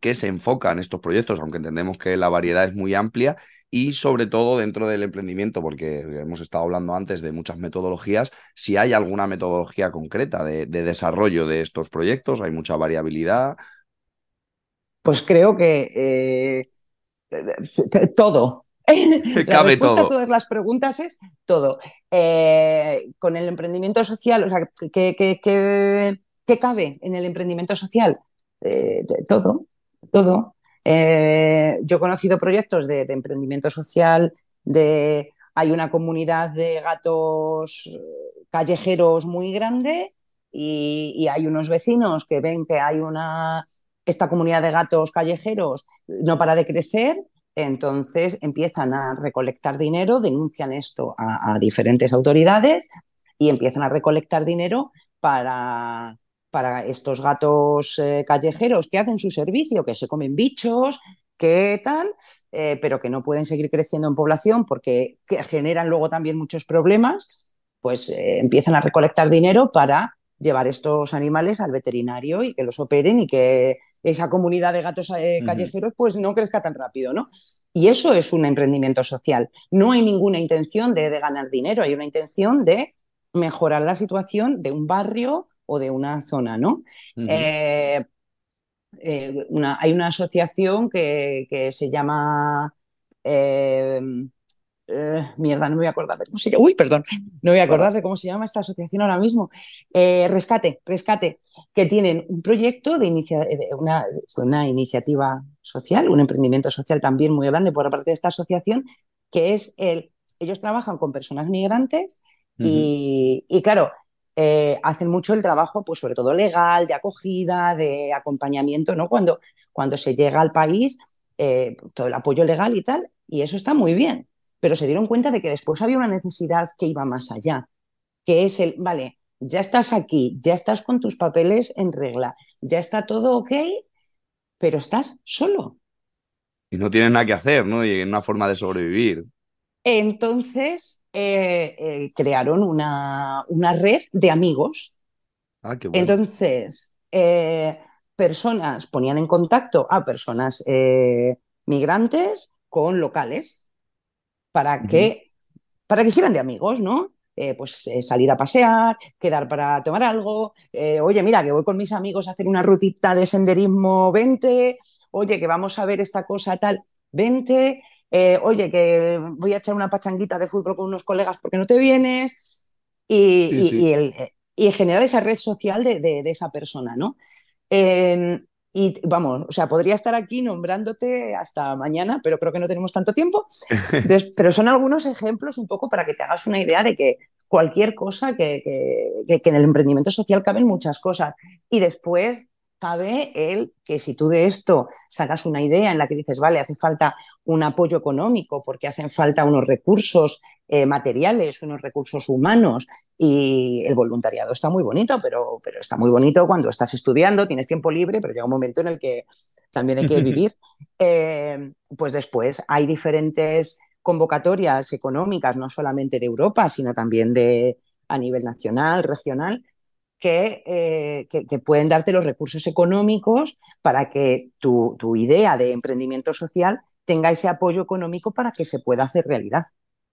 S2: qué se enfocan estos proyectos, aunque entendemos que la variedad es muy amplia y sobre todo dentro del emprendimiento, porque hemos estado hablando antes de muchas metodologías, si hay alguna metodología concreta de, desarrollo de estos proyectos, hay mucha variabilidad.
S11: Pues creo que todo, la respuesta a todas las preguntas es todo. Eh, con el emprendimiento social, o sea, ¿qué, cabe en el emprendimiento social? Eh, todo, todo. Eh, yo he conocido proyectos de, emprendimiento social, de hay una comunidad de gatos callejeros muy grande y, hay unos vecinos que ven que hay una esta comunidad de gatos callejeros no para de crecer entonces empiezan a recolectar dinero, denuncian esto a, diferentes autoridades y empiezan a recolectar dinero para, para estos gatos eh, callejeros que hacen su servicio, que se comen bichos, que tal, eh, pero que no pueden seguir creciendo en población porque generan luego también muchos problemas, pues eh, empiezan a recolectar dinero para llevar estos animales al veterinario y que los operen y que esa comunidad de gatos eh, callejeros pues no crezca tan rápido, ¿no? Y eso es un emprendimiento social. No hay ninguna intención de, ganar dinero, hay una intención de mejorar la situación de un barrio o de una zona, ¿no? Eh, eh, hay una asociación que, que se llama eh, mierda, no me voy a acordar de cómo se llama. Uy, perdón, no me voy a acordar de cómo se llama esta asociación ahora mismo. Rescate, Rescate, que tienen un proyecto de, una, iniciativa social, un emprendimiento social también muy grande por parte de esta asociación, que es el. Ellos trabajan con personas migrantes y, claro, eh, hacen mucho el trabajo, pues sobre todo legal, de acogida, de acompañamiento, ¿no? Cuando, cuando se llega al país, todo el apoyo legal y tal, y eso está muy bien pero se dieron cuenta de que después había una necesidad que iba más allá, que es el, vale, ya estás aquí, ya estás con tus papeles en regla, ya está todo ok, pero estás solo.
S2: Y no tienes nada que hacer, ¿no? Y una forma de sobrevivir.
S11: Entonces eh, eh, crearon una, una, red de amigos.
S2: Ah, qué bueno.
S11: Entonces, eh, personas ponían en contacto a personas migrantes con locales para que, para que hicieran de amigos, ¿no? Eh, pues eh, salir a pasear, quedar para tomar algo, eh, oye, mira, que voy con mis amigos a hacer una rutita de senderismo 20, oye, que vamos a ver esta cosa tal, 20, oye, que voy a echar una pachanguita de fútbol con unos colegas porque no te vienes, y, generar esa red social de, de esa persona, ¿no? Y vamos, o sea, podría estar aquí nombrándote hasta mañana, pero creo que no tenemos tanto tiempo. pero son algunos ejemplos un poco para que te hagas una idea de que cualquier cosa, que, que, en el emprendimiento social caben muchas cosas. Y después cabe el que si tú de esto sacas una idea en la que dices, vale, hace falta un apoyo económico porque hacen falta unos recursos eh, materiales, unos recursos humanos y el voluntariado está muy bonito, pero, pero está muy bonito cuando estás estudiando, tienes tiempo libre, pero llega un momento en el que también hay que vivir. Eh, pues después hay diferentes convocatorias económicas, no solamente de Europa, sino también de, a nivel nacional, regional, eh, que, pueden darte los recursos económicos para que tu, tu, idea de emprendimiento social tenga ese apoyo económico para que se pueda hacer realidad.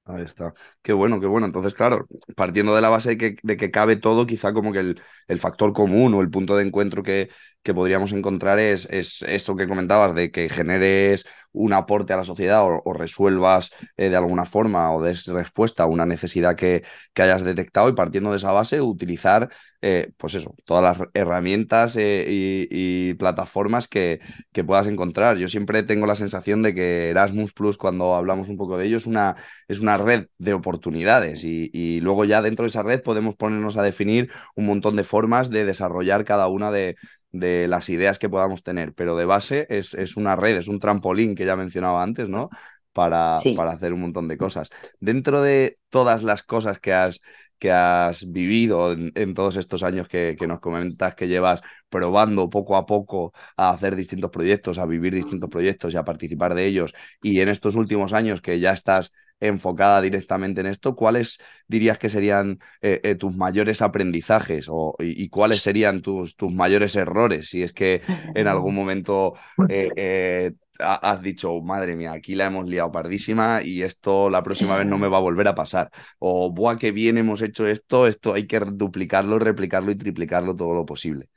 S2: Ahí está. Qué bueno, qué bueno. Entonces, claro, partiendo de la base de que, de que cabe todo, quizá como que el, el, factor común o el punto de encuentro que, que podríamos encontrar es, es eso que comentabas, de que generes un aporte a la sociedad o, resuelvas eh, de alguna forma o des respuesta a una necesidad que, que hayas detectado y partiendo de esa base utilizar, eh, pues eso, todas las herramientas eh, y, plataformas que, que, puedas encontrar. Yo siempre tengo la sensación de que Erasmus Plus, cuando hablamos un poco de ello, es una, es una red de oportunidades y, y luego ya dentro de esa red podemos ponernos a definir un montón de formas de desarrollar cada una de, de las ideas que podamos tener, pero de base es, es una red, es un trampolín que ya mencionaba antes, ¿no? Para, para hacer un montón de cosas. Dentro de todas las cosas que has, que has vivido en, todos estos años que, que, nos comentas que llevas probando poco a poco a hacer distintos proyectos, a vivir distintos proyectos y a participar de ellos, y en estos últimos años que ya estás enfocada directamente en esto, ¿cuáles dirías que serían eh, eh, tus mayores aprendizajes o, y, cuáles serían tus, tus mayores errores? Si es que en algún momento eh, has dicho, madre mía, aquí la hemos liado pardísima y esto la próxima vez no me va a volver a pasar. O, buah, qué bien hemos hecho esto, esto hay que duplicarlo, replicarlo y triplicarlo todo lo posible.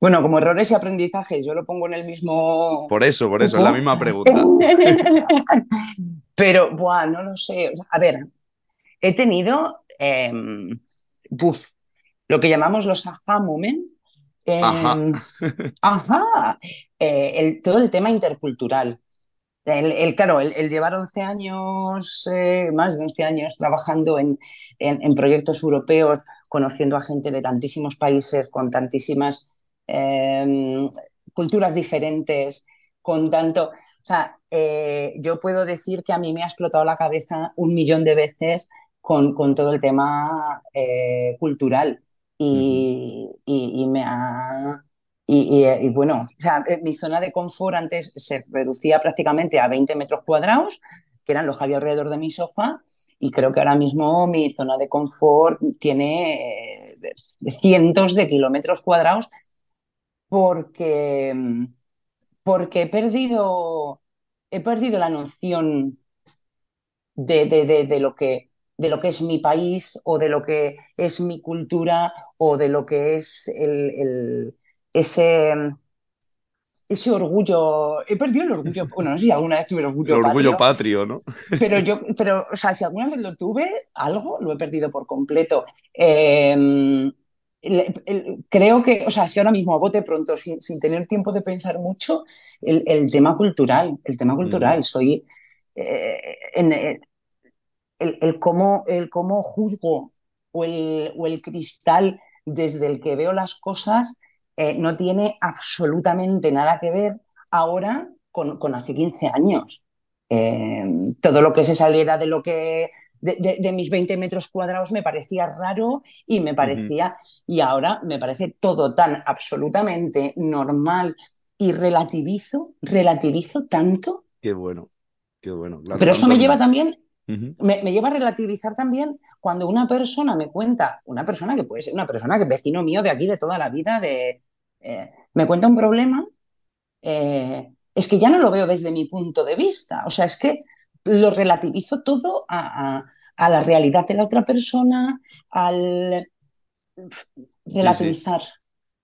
S11: Bueno, como errores y aprendizajes, yo lo pongo en el mismo.
S2: Por eso, por eso, es la misma pregunta.
S11: Pero, buah, no lo sé. A ver, he tenido em, lo que llamamos los aha moments. Em, ajá. Eh, todo el tema intercultural. El, claro, el, llevar 11 años, eh, más de 11 años trabajando en, en, proyectos europeos, conociendo a gente de tantísimos países, con tantísimas em, culturas diferentes, con tanto... O sea, eh, yo puedo decir que a mí me ha explotado la cabeza un millón de veces con, con todo el tema eh, cultural. Y, y, me ha... Y, bueno, o sea, eh, mi zona de confort antes se reducía prácticamente a 20 metros cuadrados, que eran los que había alrededor de mi sofá, y creo que ahora mismo mi zona de confort tiene cientos de kilómetros cuadrados porque, porque he perdido he perdido la noción de, de, lo que, de lo que es mi país o de lo que es mi cultura o de lo que es el, ese, ese orgullo. He perdido el orgullo. Bueno, no sé si alguna vez tuve el orgullo
S2: El orgullo patrio, ¿no?
S11: Pero yo, pero, o sea, si alguna vez lo tuve, algo lo he perdido por completo. Creo que, o sea, si ahora mismo a bote pronto, sin, sin tener tiempo de pensar mucho, el, tema cultural, el tema cultural. Soy eh, en, eh, el, cómo, el cómo juzgo o el, o el cristal desde el que veo las cosas eh, no tiene absolutamente nada que ver ahora con, con hace 15 años. todo lo que se saliera de lo que de, mis 20 metros cuadrados me parecía raro y me parecía, y ahora me parece todo tan absolutamente normal y relativizo, relativizo tanto.
S2: Qué bueno, qué bueno.
S11: Pero eso me lleva también, me, lleva a relativizar también cuando una persona me cuenta, una persona que puede ser una persona que es vecino mío de aquí de toda la vida, de, eh, me cuenta un problema, eh, es que ya no lo veo desde mi punto de vista. O sea, es que lo relativizo todo a, la realidad de la otra persona, al relativizar.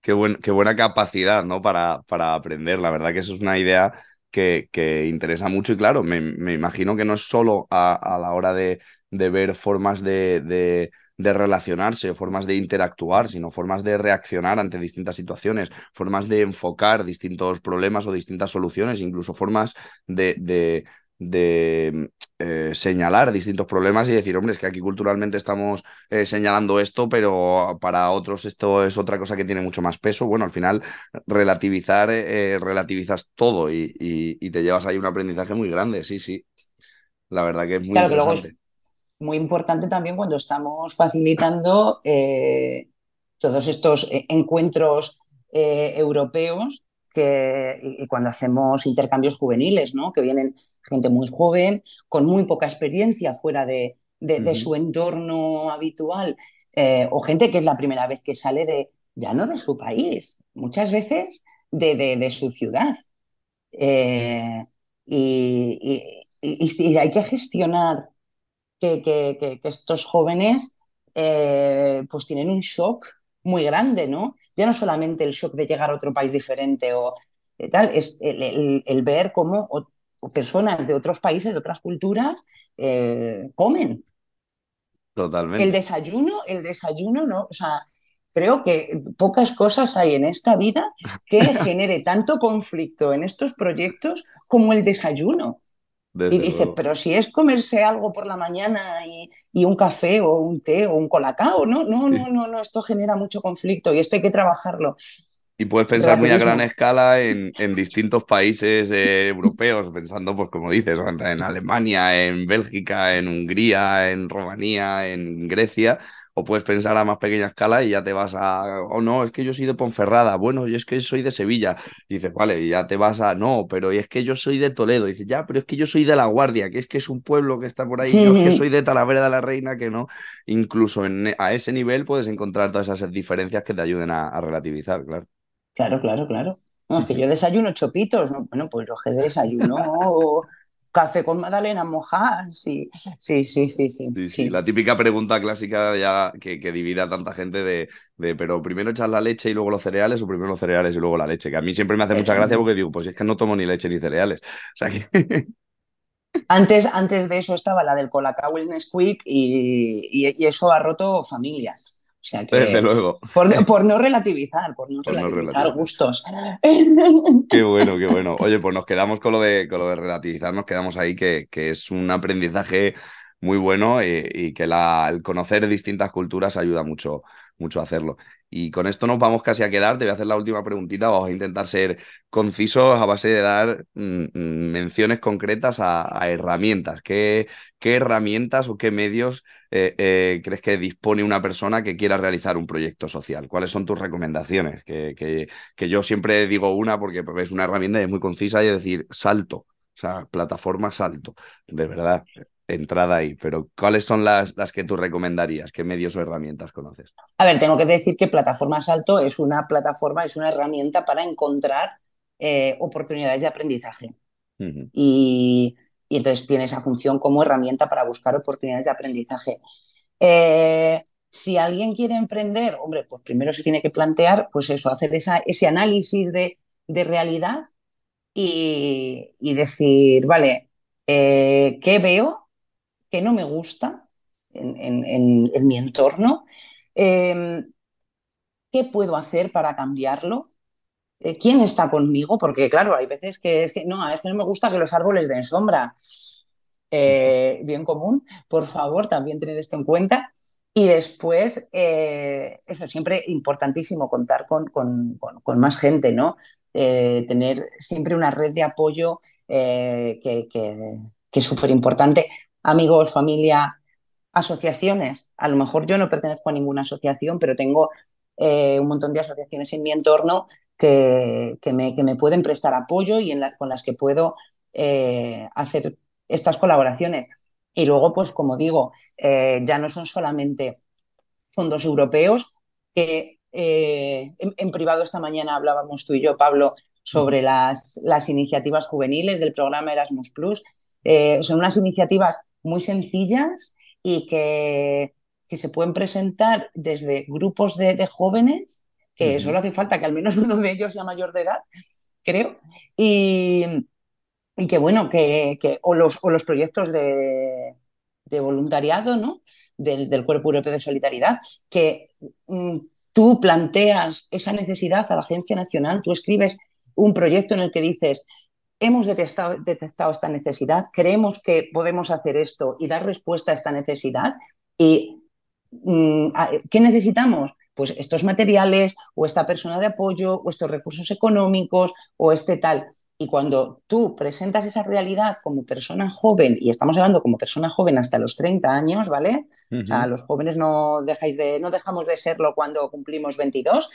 S2: Qué, qué buena capacidad, ¿no? Para, para aprender. La verdad que eso es una idea que, que interesa mucho y claro, me, me, imagino que no es solo a, la hora de, de ver formas de, de, de, relacionarse, formas de interactuar, sino formas de reaccionar ante distintas situaciones, formas de enfocar distintos problemas o distintas soluciones, incluso formas de, de eh, señalar distintos problemas y decir, hombre, es que aquí culturalmente estamos eh, señalando esto, pero para otros esto es otra cosa que tiene mucho más peso. Bueno, al final relativizar, eh, relativizas todo y, y, te llevas ahí un aprendizaje muy grande, sí, sí. La verdad que es muy claro Que luego es
S11: muy importante también cuando estamos facilitando todos estos encuentros europeos que, y cuando hacemos intercambios juveniles, ¿no? que vienen gente muy joven, con muy poca experiencia fuera de, su entorno habitual, eh, o gente que es la primera vez que sale de, ya no de su país, muchas veces de, su ciudad. Eh, y, hay que gestionar que, estos jóvenes eh, pues tienen un shock muy grande, ¿no? Ya no solamente el shock de llegar a otro país diferente o tal, es el, ver cómo personas de otros países, de otras culturas, eh, comen.
S2: Totalmente.
S11: El desayuno, el desayuno, no, o sea, creo que pocas cosas hay en esta vida que genere tanto conflicto en estos proyectos como el desayuno y dice, pero si es comerse algo por la mañana y, un café o un té o un colacao, no, no, no, no, no, esto genera mucho conflicto y esto hay que trabajarlo.
S2: Y puedes pensar muy a gran escala en, distintos países eh, europeos, pensando, pues como dices, en Alemania, en Bélgica, en Hungría, en Rumanía, en Grecia, o puedes pensar a más pequeña escala y ya te vas a, oh no, es que yo soy de Ponferrada, bueno, yo es que soy de Sevilla. Y dices, vale, y ya te vas a, no, pero es que yo soy de Toledo. Y dices, ya, pero es que yo soy de La Guardia, que es que es un pueblo que está por ahí, yo es que soy de Talavera de la Reina, que no. Incluso en, a ese nivel puedes encontrar todas esas diferencias que te ayuden a, relativizar, claro.
S11: Claro, claro, claro. No, es que yo desayuno chopitos, ¿no? bueno, pues yo que desayuno café con magdalena mojar, sí, sí, sí, sí, sí.
S2: sí, La típica pregunta clásica ya que, divide a tanta gente de, de, pero primero echas la leche y luego los cereales o primero los cereales y luego la leche, que a mí siempre me hace mucha gracia porque digo, pues es que no tomo ni leche ni cereales. O sea que...
S11: Antes, antes de eso estaba la del Colacao el Nesquik y, y eso ha roto familias.
S2: Desde luego.
S11: Por, no relativizar, por no, relativizar, gustos.
S2: Qué bueno, qué bueno. Oye, pues nos quedamos con lo de, con lo de relativizar, nos quedamos ahí, que, que es un aprendizaje muy bueno eh, y, que la, el conocer distintas culturas ayuda mucho, mucho a hacerlo. Y con esto nos vamos casi a quedar. Te voy a hacer la última preguntita. Vamos a intentar ser concisos a base de dar mm, mm, menciones concretas a, herramientas. ¿Qué, ¿Qué, herramientas o qué medios eh, eh, crees que dispone una persona que quiera realizar un proyecto social? ¿Cuáles son tus recomendaciones? Que, que, que yo siempre digo una porque es una herramienta y es muy concisa y es decir, salto. O sea, plataforma salto, de verdad entrada ahí, pero ¿cuáles son las, las que tú recomendarías? ¿Qué medios o herramientas conoces?
S11: A ver, tengo que decir que Plataforma Salto es una plataforma, es una herramienta para encontrar eh, oportunidades de aprendizaje. y, entonces tiene esa función como herramienta para buscar oportunidades de aprendizaje. Eh, si alguien quiere emprender, hombre, pues primero se tiene que plantear, pues eso, hacer esa, ese análisis de, de realidad y, y, decir, vale, eh, ¿qué veo? Que no me gusta en, mi entorno. Em, ¿Qué puedo hacer para cambiarlo? Eh, ¿Quién está conmigo? Porque claro, hay veces que es que no, a veces no me gusta que los árboles den sombra. Eh, bien común, por favor, también tened esto en cuenta. Y después, eh, eso siempre importantísimo, contar con, más gente, ¿no? tener siempre una red de apoyo que, que es súper importante amigos, familia, asociaciones. A lo mejor yo no pertenezco a ninguna asociación, pero tengo eh, un montón de asociaciones en mi entorno que, que, me, que me, pueden prestar apoyo y en con las que puedo eh, hacer estas colaboraciones. Y luego, pues como digo, eh, ya no son solamente fondos europeos, que en, privado esta mañana hablábamos tú y yo, Pablo, sobre las, las iniciativas juveniles del programa Erasmus Plus. son unas iniciativas muy sencillas y que, que se pueden presentar desde grupos de, jóvenes, que solo hace falta que al menos uno de ellos sea mayor de edad, creo, y, y que bueno, que, que o, los, o los proyectos de, de voluntariado, ¿no? Del, del, Cuerpo Europeo de Solidaridad, que mm, tú planteas esa necesidad a la Agencia Nacional, tú escribes un proyecto en el que dices, hemos detectado, detectado esta necesidad, creemos que podemos hacer esto y dar respuesta a esta necesidad. ¿Y mm, qué necesitamos? Pues estos materiales o esta persona de apoyo o estos recursos económicos o este tal. Y cuando tú presentas esa realidad como persona joven, y estamos hablando como persona joven hasta los 30 años, ¿vale? O sea, los jóvenes no dejáis de, no dejamos de serlo cuando cumplimos 22.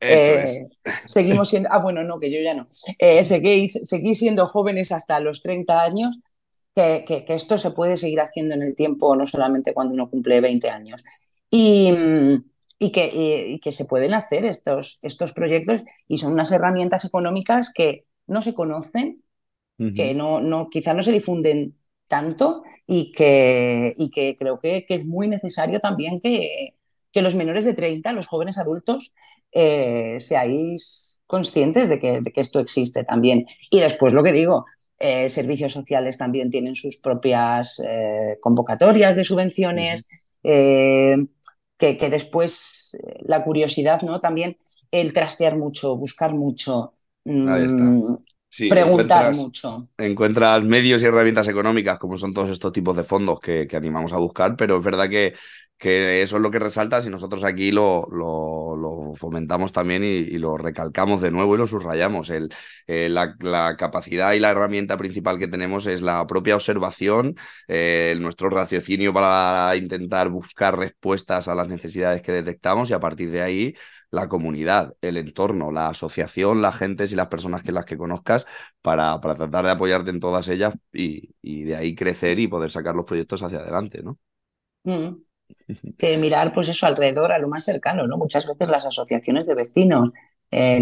S11: Eh, seguimos siendo, ah, bueno, no, que yo ya no. Eh, seguís, seguís siendo jóvenes hasta los 30 años, que, que, esto se puede seguir haciendo en el tiempo, no solamente cuando uno cumple 20 años. Y, y que, y que se pueden hacer estos, estos proyectos y son unas herramientas económicas que no se conocen, que no, no, quizá no se difunden tanto y que, y que creo que, es muy necesario también que, que, los menores de 30, los jóvenes adultos, eh, seáis conscientes de que, esto existe también. Y después lo que digo, eh, servicios sociales también tienen sus propias eh, convocatorias de subvenciones, que, que, después la curiosidad, ¿no? También el trastear mucho, buscar mucho, Ahí está. Mm, preguntar mucho.
S2: Encuentras medios y herramientas económicas, como son todos estos tipos de fondos que, animamos a buscar, pero es verdad que, que, eso es lo que resaltas y nosotros aquí lo, lo, fomentamos también y, lo recalcamos de nuevo y lo subrayamos. El, eh, la, capacidad y la herramienta principal que tenemos es la propia observación, eh, nuestro raciocinio para intentar buscar respuestas a las necesidades que detectamos y a partir de ahí la comunidad, el entorno, la asociación, las gentes y las personas que las que conozcas para, para tratar de apoyarte en todas ellas y, de ahí crecer y poder sacar los proyectos hacia adelante, ¿no?
S11: Mm. Que mirar, pues eso, alrededor, a lo más cercano, ¿no? Muchas veces las asociaciones de vecinos, eh,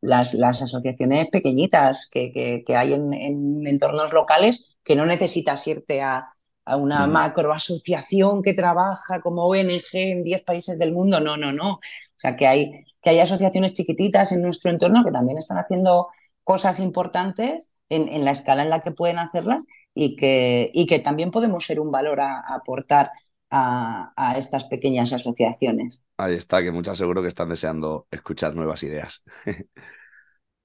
S11: las, las, asociaciones pequeñitas que, que, hay en, en, entornos locales que no necesitas irte a, a una macro asociación que trabaja como ONG en 10 países del mundo. No, no, no. O sea, que hay, que hay asociaciones chiquititas en nuestro entorno que también están haciendo cosas importantes en, la escala en la que pueden hacerlas y que, y que también podemos ser un valor a, aportar a, a, estas pequeñas asociaciones.
S2: Ahí está, que muchas seguro que están deseando escuchar nuevas ideas.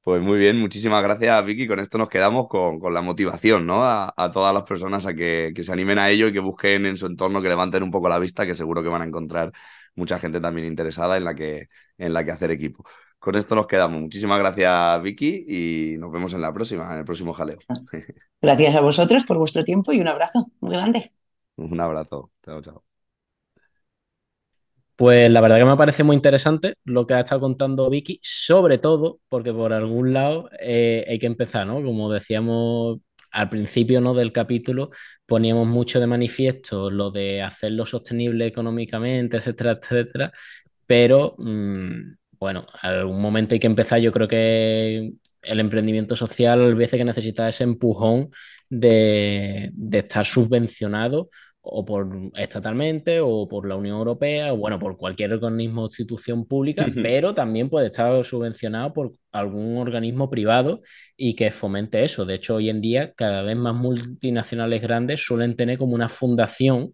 S2: Pues muy bien, muchísimas gracias Vicky. Con esto nos quedamos con, con la motivación, ¿no? A, todas las personas a que, que, se animen a ello y que busquen en su entorno, que levanten un poco la vista, que seguro que van a encontrar mucha gente también interesada en la que, en la que hacer equipo. Con esto nos quedamos. Muchísimas gracias Vicky y nos vemos en la próxima, en el próximo jaleo.
S11: Gracias a vosotros por vuestro tiempo y un abrazo muy grande.
S2: Un abrazo. Chao, chao.
S1: Pues la verdad que me parece muy interesante lo que ha estado contando Vicky, sobre todo porque por algún lado eh, hay que empezar, ¿no? Como decíamos al principio ¿no? del capítulo, poníamos mucho de manifiesto lo de hacerlo sostenible económicamente, etcétera, etcétera, pero mm, bueno, algún momento hay que empezar, yo creo que el emprendimiento social a veces que necesita ese empujón de, de estar subvencionado o por estatalmente o por la Unión Europea o bueno, por cualquier organismo o institución pública, pero también puede estar subvencionado por algún organismo privado y que fomente eso. De hecho, hoy en día cada vez más multinacionales grandes suelen tener como una fundación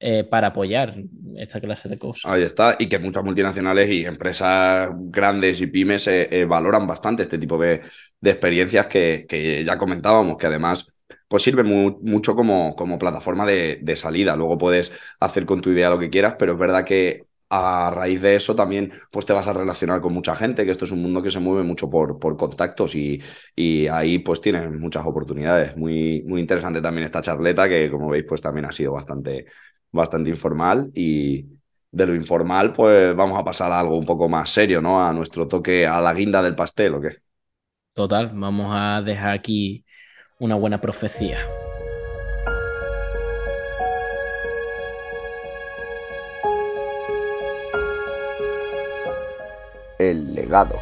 S1: eh, para apoyar esta clase de cosas.
S2: Ahí está, y que muchas multinacionales y empresas grandes y pymes eh, eh, valoran bastante este tipo de, de experiencias que, que ya comentábamos, que además pues sirve mucho como, como plataforma de, salida. Luego puedes hacer con tu idea lo que quieras, pero es verdad que a raíz de eso también pues te vas a relacionar con mucha gente, que esto es un mundo que se mueve mucho por, por contactos y, y ahí pues tienes muchas oportunidades. Muy, muy interesante también esta charleta que como veis pues también ha sido bastante, bastante informal y de lo informal pues vamos a pasar a algo un poco más serio, ¿no? A nuestro toque, a la guinda del pastel o qué.
S1: Total, vamos a dejar aquí una buena profecía.
S2: El legado.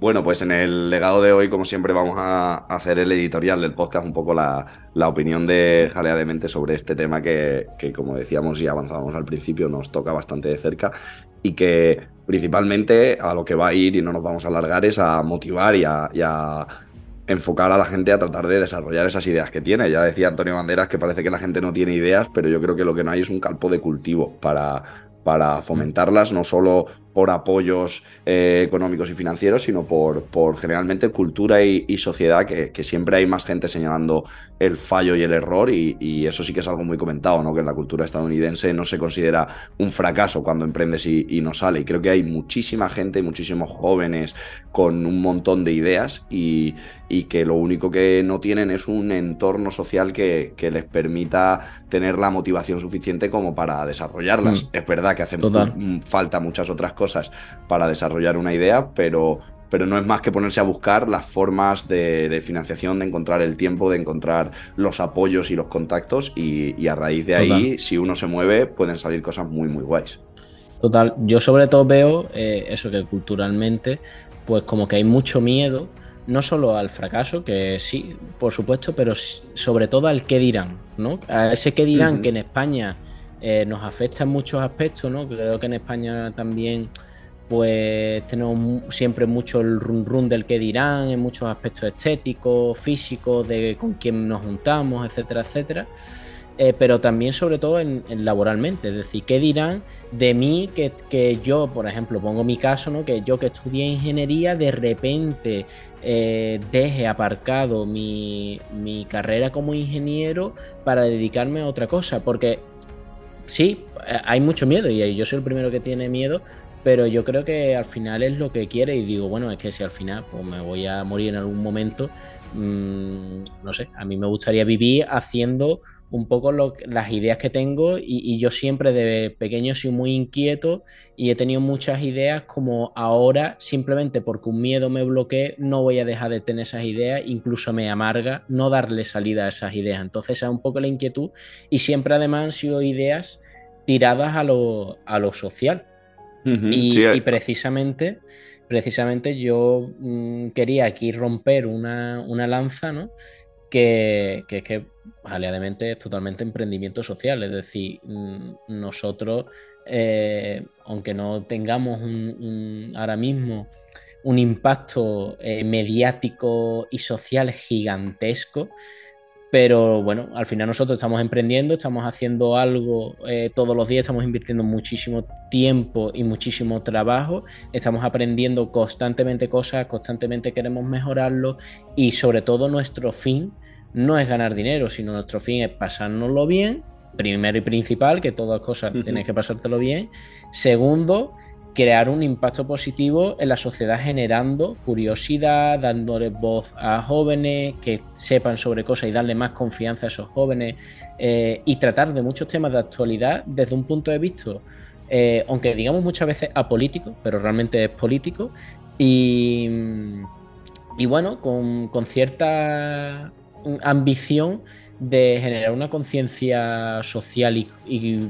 S2: Bueno, pues en el legado de hoy, como siempre, vamos a hacer el editorial del podcast, un poco la, opinión de Jalea de Mente sobre este tema que, como decíamos y avanzábamos al principio, nos toca bastante de cerca y que principalmente a lo que va a ir, y no nos vamos a alargar, es a motivar y a, enfocar a la gente a tratar de desarrollar esas ideas que tiene. Ya decía Antonio Banderas que parece que la gente no tiene ideas, pero yo creo que lo que no hay es un campo de cultivo para, para fomentarlas, no solo por apoyos eh, económicos y financieros, sino por, por generalmente cultura y, sociedad, que, siempre hay más gente señalando el fallo y el error, y, eso sí que es algo muy comentado, ¿no? que en la cultura estadounidense no se considera un fracaso cuando emprendes y, no sale. Y creo que hay muchísima gente, muchísimos jóvenes con un montón de ideas y, que lo único que no tienen es un entorno social que, les permita tener la motivación suficiente como para desarrollarlas. Mm. Es verdad que hacen falta muchas otras cosas para desarrollar una idea, pero, pero no es más que ponerse a buscar las formas de, financiación, de encontrar el tiempo, de encontrar los apoyos y los contactos y, a raíz de ahí, si uno se mueve, pueden salir cosas muy, muy guays.
S1: Total, yo sobre todo veo eh, eso que culturalmente, pues como que hay mucho miedo, no solo al fracaso, que sí, por supuesto, pero sobre todo al qué dirán, ¿no? A ese qué dirán que en España eh, nos afecta en muchos aspectos, ¿no? Creo que en España también pues tenemos siempre mucho el run run del que dirán, en muchos aspectos estéticos, físicos, de con quién nos juntamos, etcétera, etcétera. Eh, pero también sobre todo en, laboralmente, es decir, qué dirán de mí que, yo, por ejemplo, pongo mi caso, ¿no? que yo que estudié ingeniería, de repente eh, deje aparcado mi, mi carrera como ingeniero para dedicarme a otra cosa, porque sí, eh, hay mucho miedo y yo soy el primero que tiene miedo, pero yo creo que al final es lo que quiere y digo, bueno, es que si al final pues me voy a morir en algún momento, mm, no sé, a mí me gustaría vivir haciendo un poco las ideas que tengo y, yo siempre de pequeño soy muy inquieto y he tenido muchas ideas como ahora simplemente porque un miedo me bloquee no voy a dejar de tener esas ideas, incluso me amarga no darle salida a esas ideas. Entonces es un poco la inquietud y siempre además han sido ideas tiradas a lo, a lo social. y, precisamente, precisamente yo mm, quería aquí romper una, una lanza, ¿no? que, es que aliadamente es totalmente emprendimiento social, es decir, mm, nosotros, eh, aunque no tengamos ahora mismo un impacto eh, mediático y social gigantesco, pero bueno, al final nosotros estamos emprendiendo, estamos haciendo algo eh, todos los días, estamos invirtiendo muchísimo tiempo y muchísimo trabajo, estamos aprendiendo constantemente cosas, constantemente queremos mejorarlo y sobre todo nuestro fin no es ganar dinero, sino nuestro fin es pasárnoslo bien, primero y principal, que todas cosas tienes que pasártelo bien. Segundo, crear un impacto positivo en la sociedad generando curiosidad, dándole voz a jóvenes que sepan sobre cosas y darle más confianza a esos jóvenes eh, y tratar de muchos temas de actualidad desde un punto de vista, eh, aunque digamos muchas veces apolítico, pero realmente es político. Y, y bueno, con, cierta ambición de generar una conciencia social y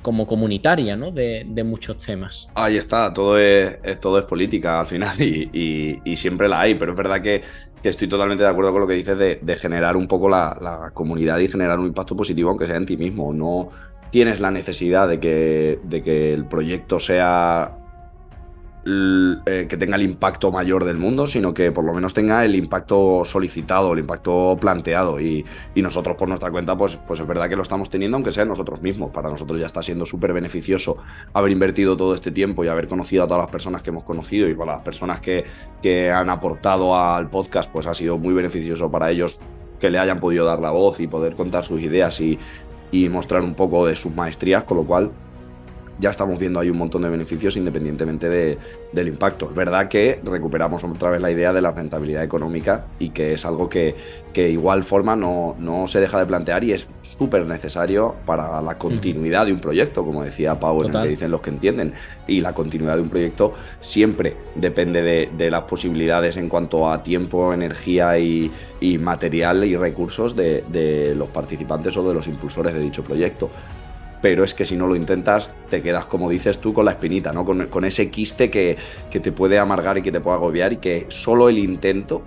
S1: como comunitaria, ¿no? De, muchos temas.
S2: Ahí está, todo es, todo es política al final y, siempre la hay, pero es verdad que, estoy totalmente de acuerdo con lo que dices de, generar un poco la, comunidad y generar un impacto positivo, aunque sea en ti mismo. No tienes la necesidad de que el proyecto sea eh, que tenga el impacto mayor del mundo, sino que por lo menos tenga el impacto solicitado, el impacto planteado. Y, nosotros por nuestra cuenta, pues, pues es verdad que lo estamos teniendo, aunque sea nosotros mismos. Para nosotros ya está siendo súper beneficioso haber invertido todo este tiempo y haber conocido a todas las personas que hemos conocido y para las personas que, que han aportado al podcast, pues ha sido muy beneficioso para ellos que le hayan podido dar la voz y poder contar sus ideas y, y mostrar un poco de sus maestrías, con lo cual ya estamos viendo ahí un montón de beneficios independientemente del impacto. Es verdad que recuperamos otra vez la idea de la rentabilidad económica y que es algo que, que igual forma no, no se deja de plantear y es súper necesario para la continuidad de un proyecto, como decía Pau, en que dicen los que entienden. Y la continuidad de un proyecto siempre depende de, las posibilidades en cuanto a tiempo, energía y, material y recursos de, de los participantes o de los impulsores de dicho proyecto pero es que si no lo intentas te quedas, como dices tú, con la espinita, ¿no? Con, ese quiste que, te puede amargar y que te puede agobiar y que solo el intento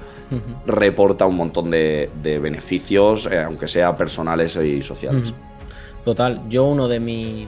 S2: reporta un montón de, beneficios, eh, aunque sea personales y sociales.
S1: Total, yo uno de mis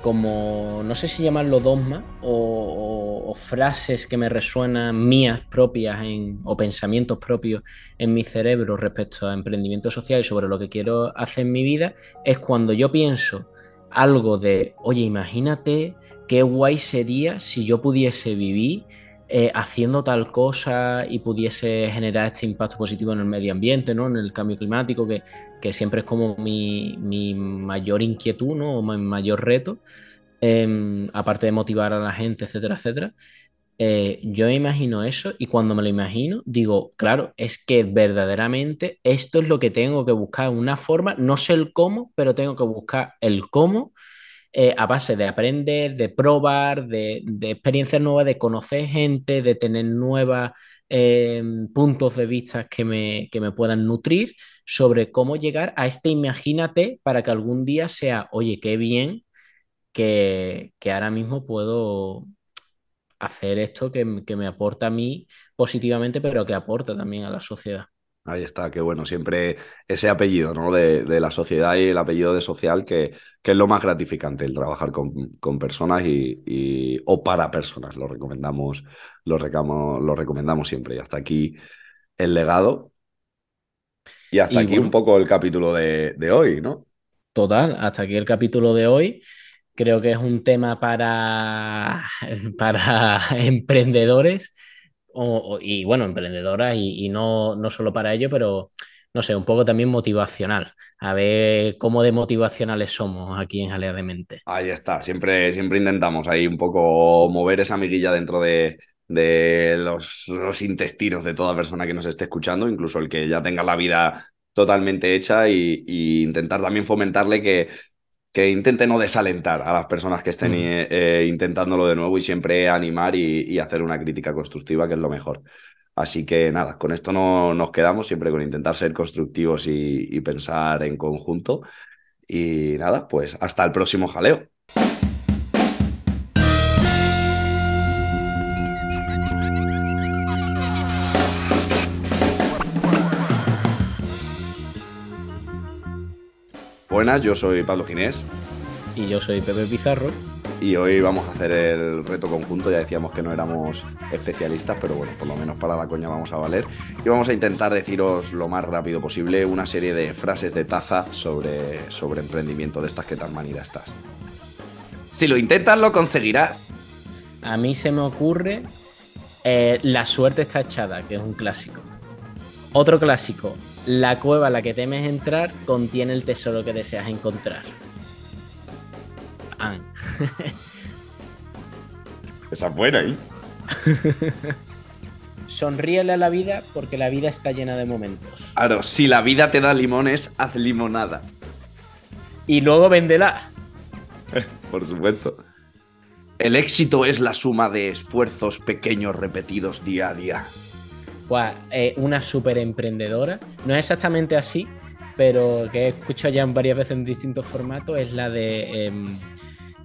S1: como, no sé si llamarlo dogma o, frases que me resuenan mías propias en, o pensamientos propios en mi cerebro respecto a emprendimiento social y sobre lo que quiero hacer en mi vida, es cuando yo pienso algo de, oye, imagínate qué guay sería si yo pudiese vivir eh, haciendo tal cosa y pudiese generar este impacto positivo en el medio ambiente, ¿no? En el cambio climático, que, siempre es como mi, mayor inquietud, ¿no? O mi mayor reto, em, aparte de motivar a la gente, etcétera, etcétera. Eh, yo me imagino eso y cuando me lo imagino digo, claro, es que verdaderamente esto es lo que tengo que buscar, una forma, no sé el cómo, pero tengo que buscar el cómo eh, a base de aprender, de probar, de, experiencias nuevas, de conocer gente, de tener nuevos eh, puntos de vista que me, me puedan nutrir sobre cómo llegar a este imagínate para que algún día sea, oye, qué bien que, ahora mismo puedo hacer esto que, que me aporta a mí positivamente, pero que aporta también a la sociedad.
S2: Ahí está, que bueno, siempre ese apellido ¿no? de, la sociedad y el apellido de social que, que es lo más gratificante, el trabajar con, personas y, o para personas. Lo recomendamos, lo, lo recomendamos siempre. Y hasta aquí el legado. Y hasta aquí un poco el capítulo de, de hoy, ¿no?
S1: Total, hasta aquí el capítulo de hoy. Creo que es un tema para, para emprendedores y bueno, emprendedoras y, no, no, solo para ello, pero no sé, un poco también motivacional. A ver cómo de motivacionales somos aquí en Jalea de Mente.
S2: Ahí está, siempre, siempre intentamos ahí un poco mover esa amiguilla dentro de, de los, los, intestinos de toda persona que nos esté escuchando, incluso el que ya tenga la vida totalmente hecha y, y intentar también fomentarle que que intente no desalentar a las personas que estén eh, eh, intentándolo de nuevo y siempre animar y, hacer una crítica constructiva, que es lo mejor. Así que nada, con esto no nos quedamos, siempre con intentar ser constructivos y pensar en conjunto. Y nada, pues hasta el próximo jaleo. Buenas, yo soy Pablo Ginés.
S1: Y yo soy Pepe Pizarro.
S2: Y hoy vamos a hacer el reto conjunto. Ya decíamos que no éramos especialistas, pero bueno, por lo menos para la coña vamos a valer. Y vamos a intentar deciros lo más rápido posible una serie de frases de taza sobre, sobre emprendimiento, de estas que tan manida estás. Si lo intentas, lo conseguirás.
S1: A mí se me ocurre eh, La suerte está echada, que es un clásico. Otro clásico, la cueva a la que temes entrar contiene el tesoro que deseas encontrar. Ah.
S2: Esa es buena, ¿eh?
S1: Sonríele a la vida porque la vida está llena de momentos.
S2: Claro, si la vida te da limones, haz limonada.
S1: Y luego véndela.
S2: Por supuesto. El éxito es la suma de esfuerzos pequeños repetidos día a día
S1: una súper emprendedora. No es exactamente así, pero que he escuchado ya varias veces en distintos formatos, es la de em,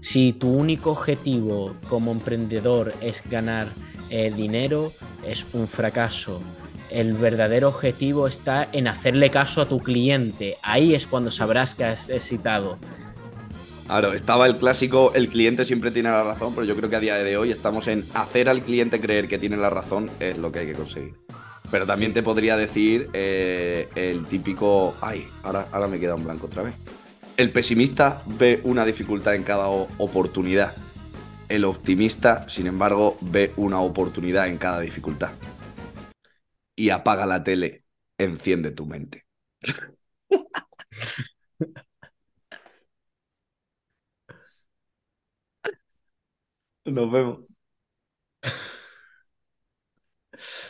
S1: si tu único objetivo como emprendedor es ganar eh, dinero, es un fracaso. El verdadero objetivo está en hacerle caso a tu cliente. Ahí es cuando sabrás que has excitado.
S2: Claro, estaba el clásico, el cliente siempre tiene la razón, pero yo creo que a día de hoy estamos en hacer al cliente creer que tiene la razón, es lo que hay que conseguir. Pero también te podría decir eh, el típico, ay, ahora, ahora me queda un blanco otra vez. El pesimista ve una dificultad en cada oportunidad. El optimista, sin embargo, ve una oportunidad en cada dificultad. Y apaga la tele, enciende tu mente. Nos vemos.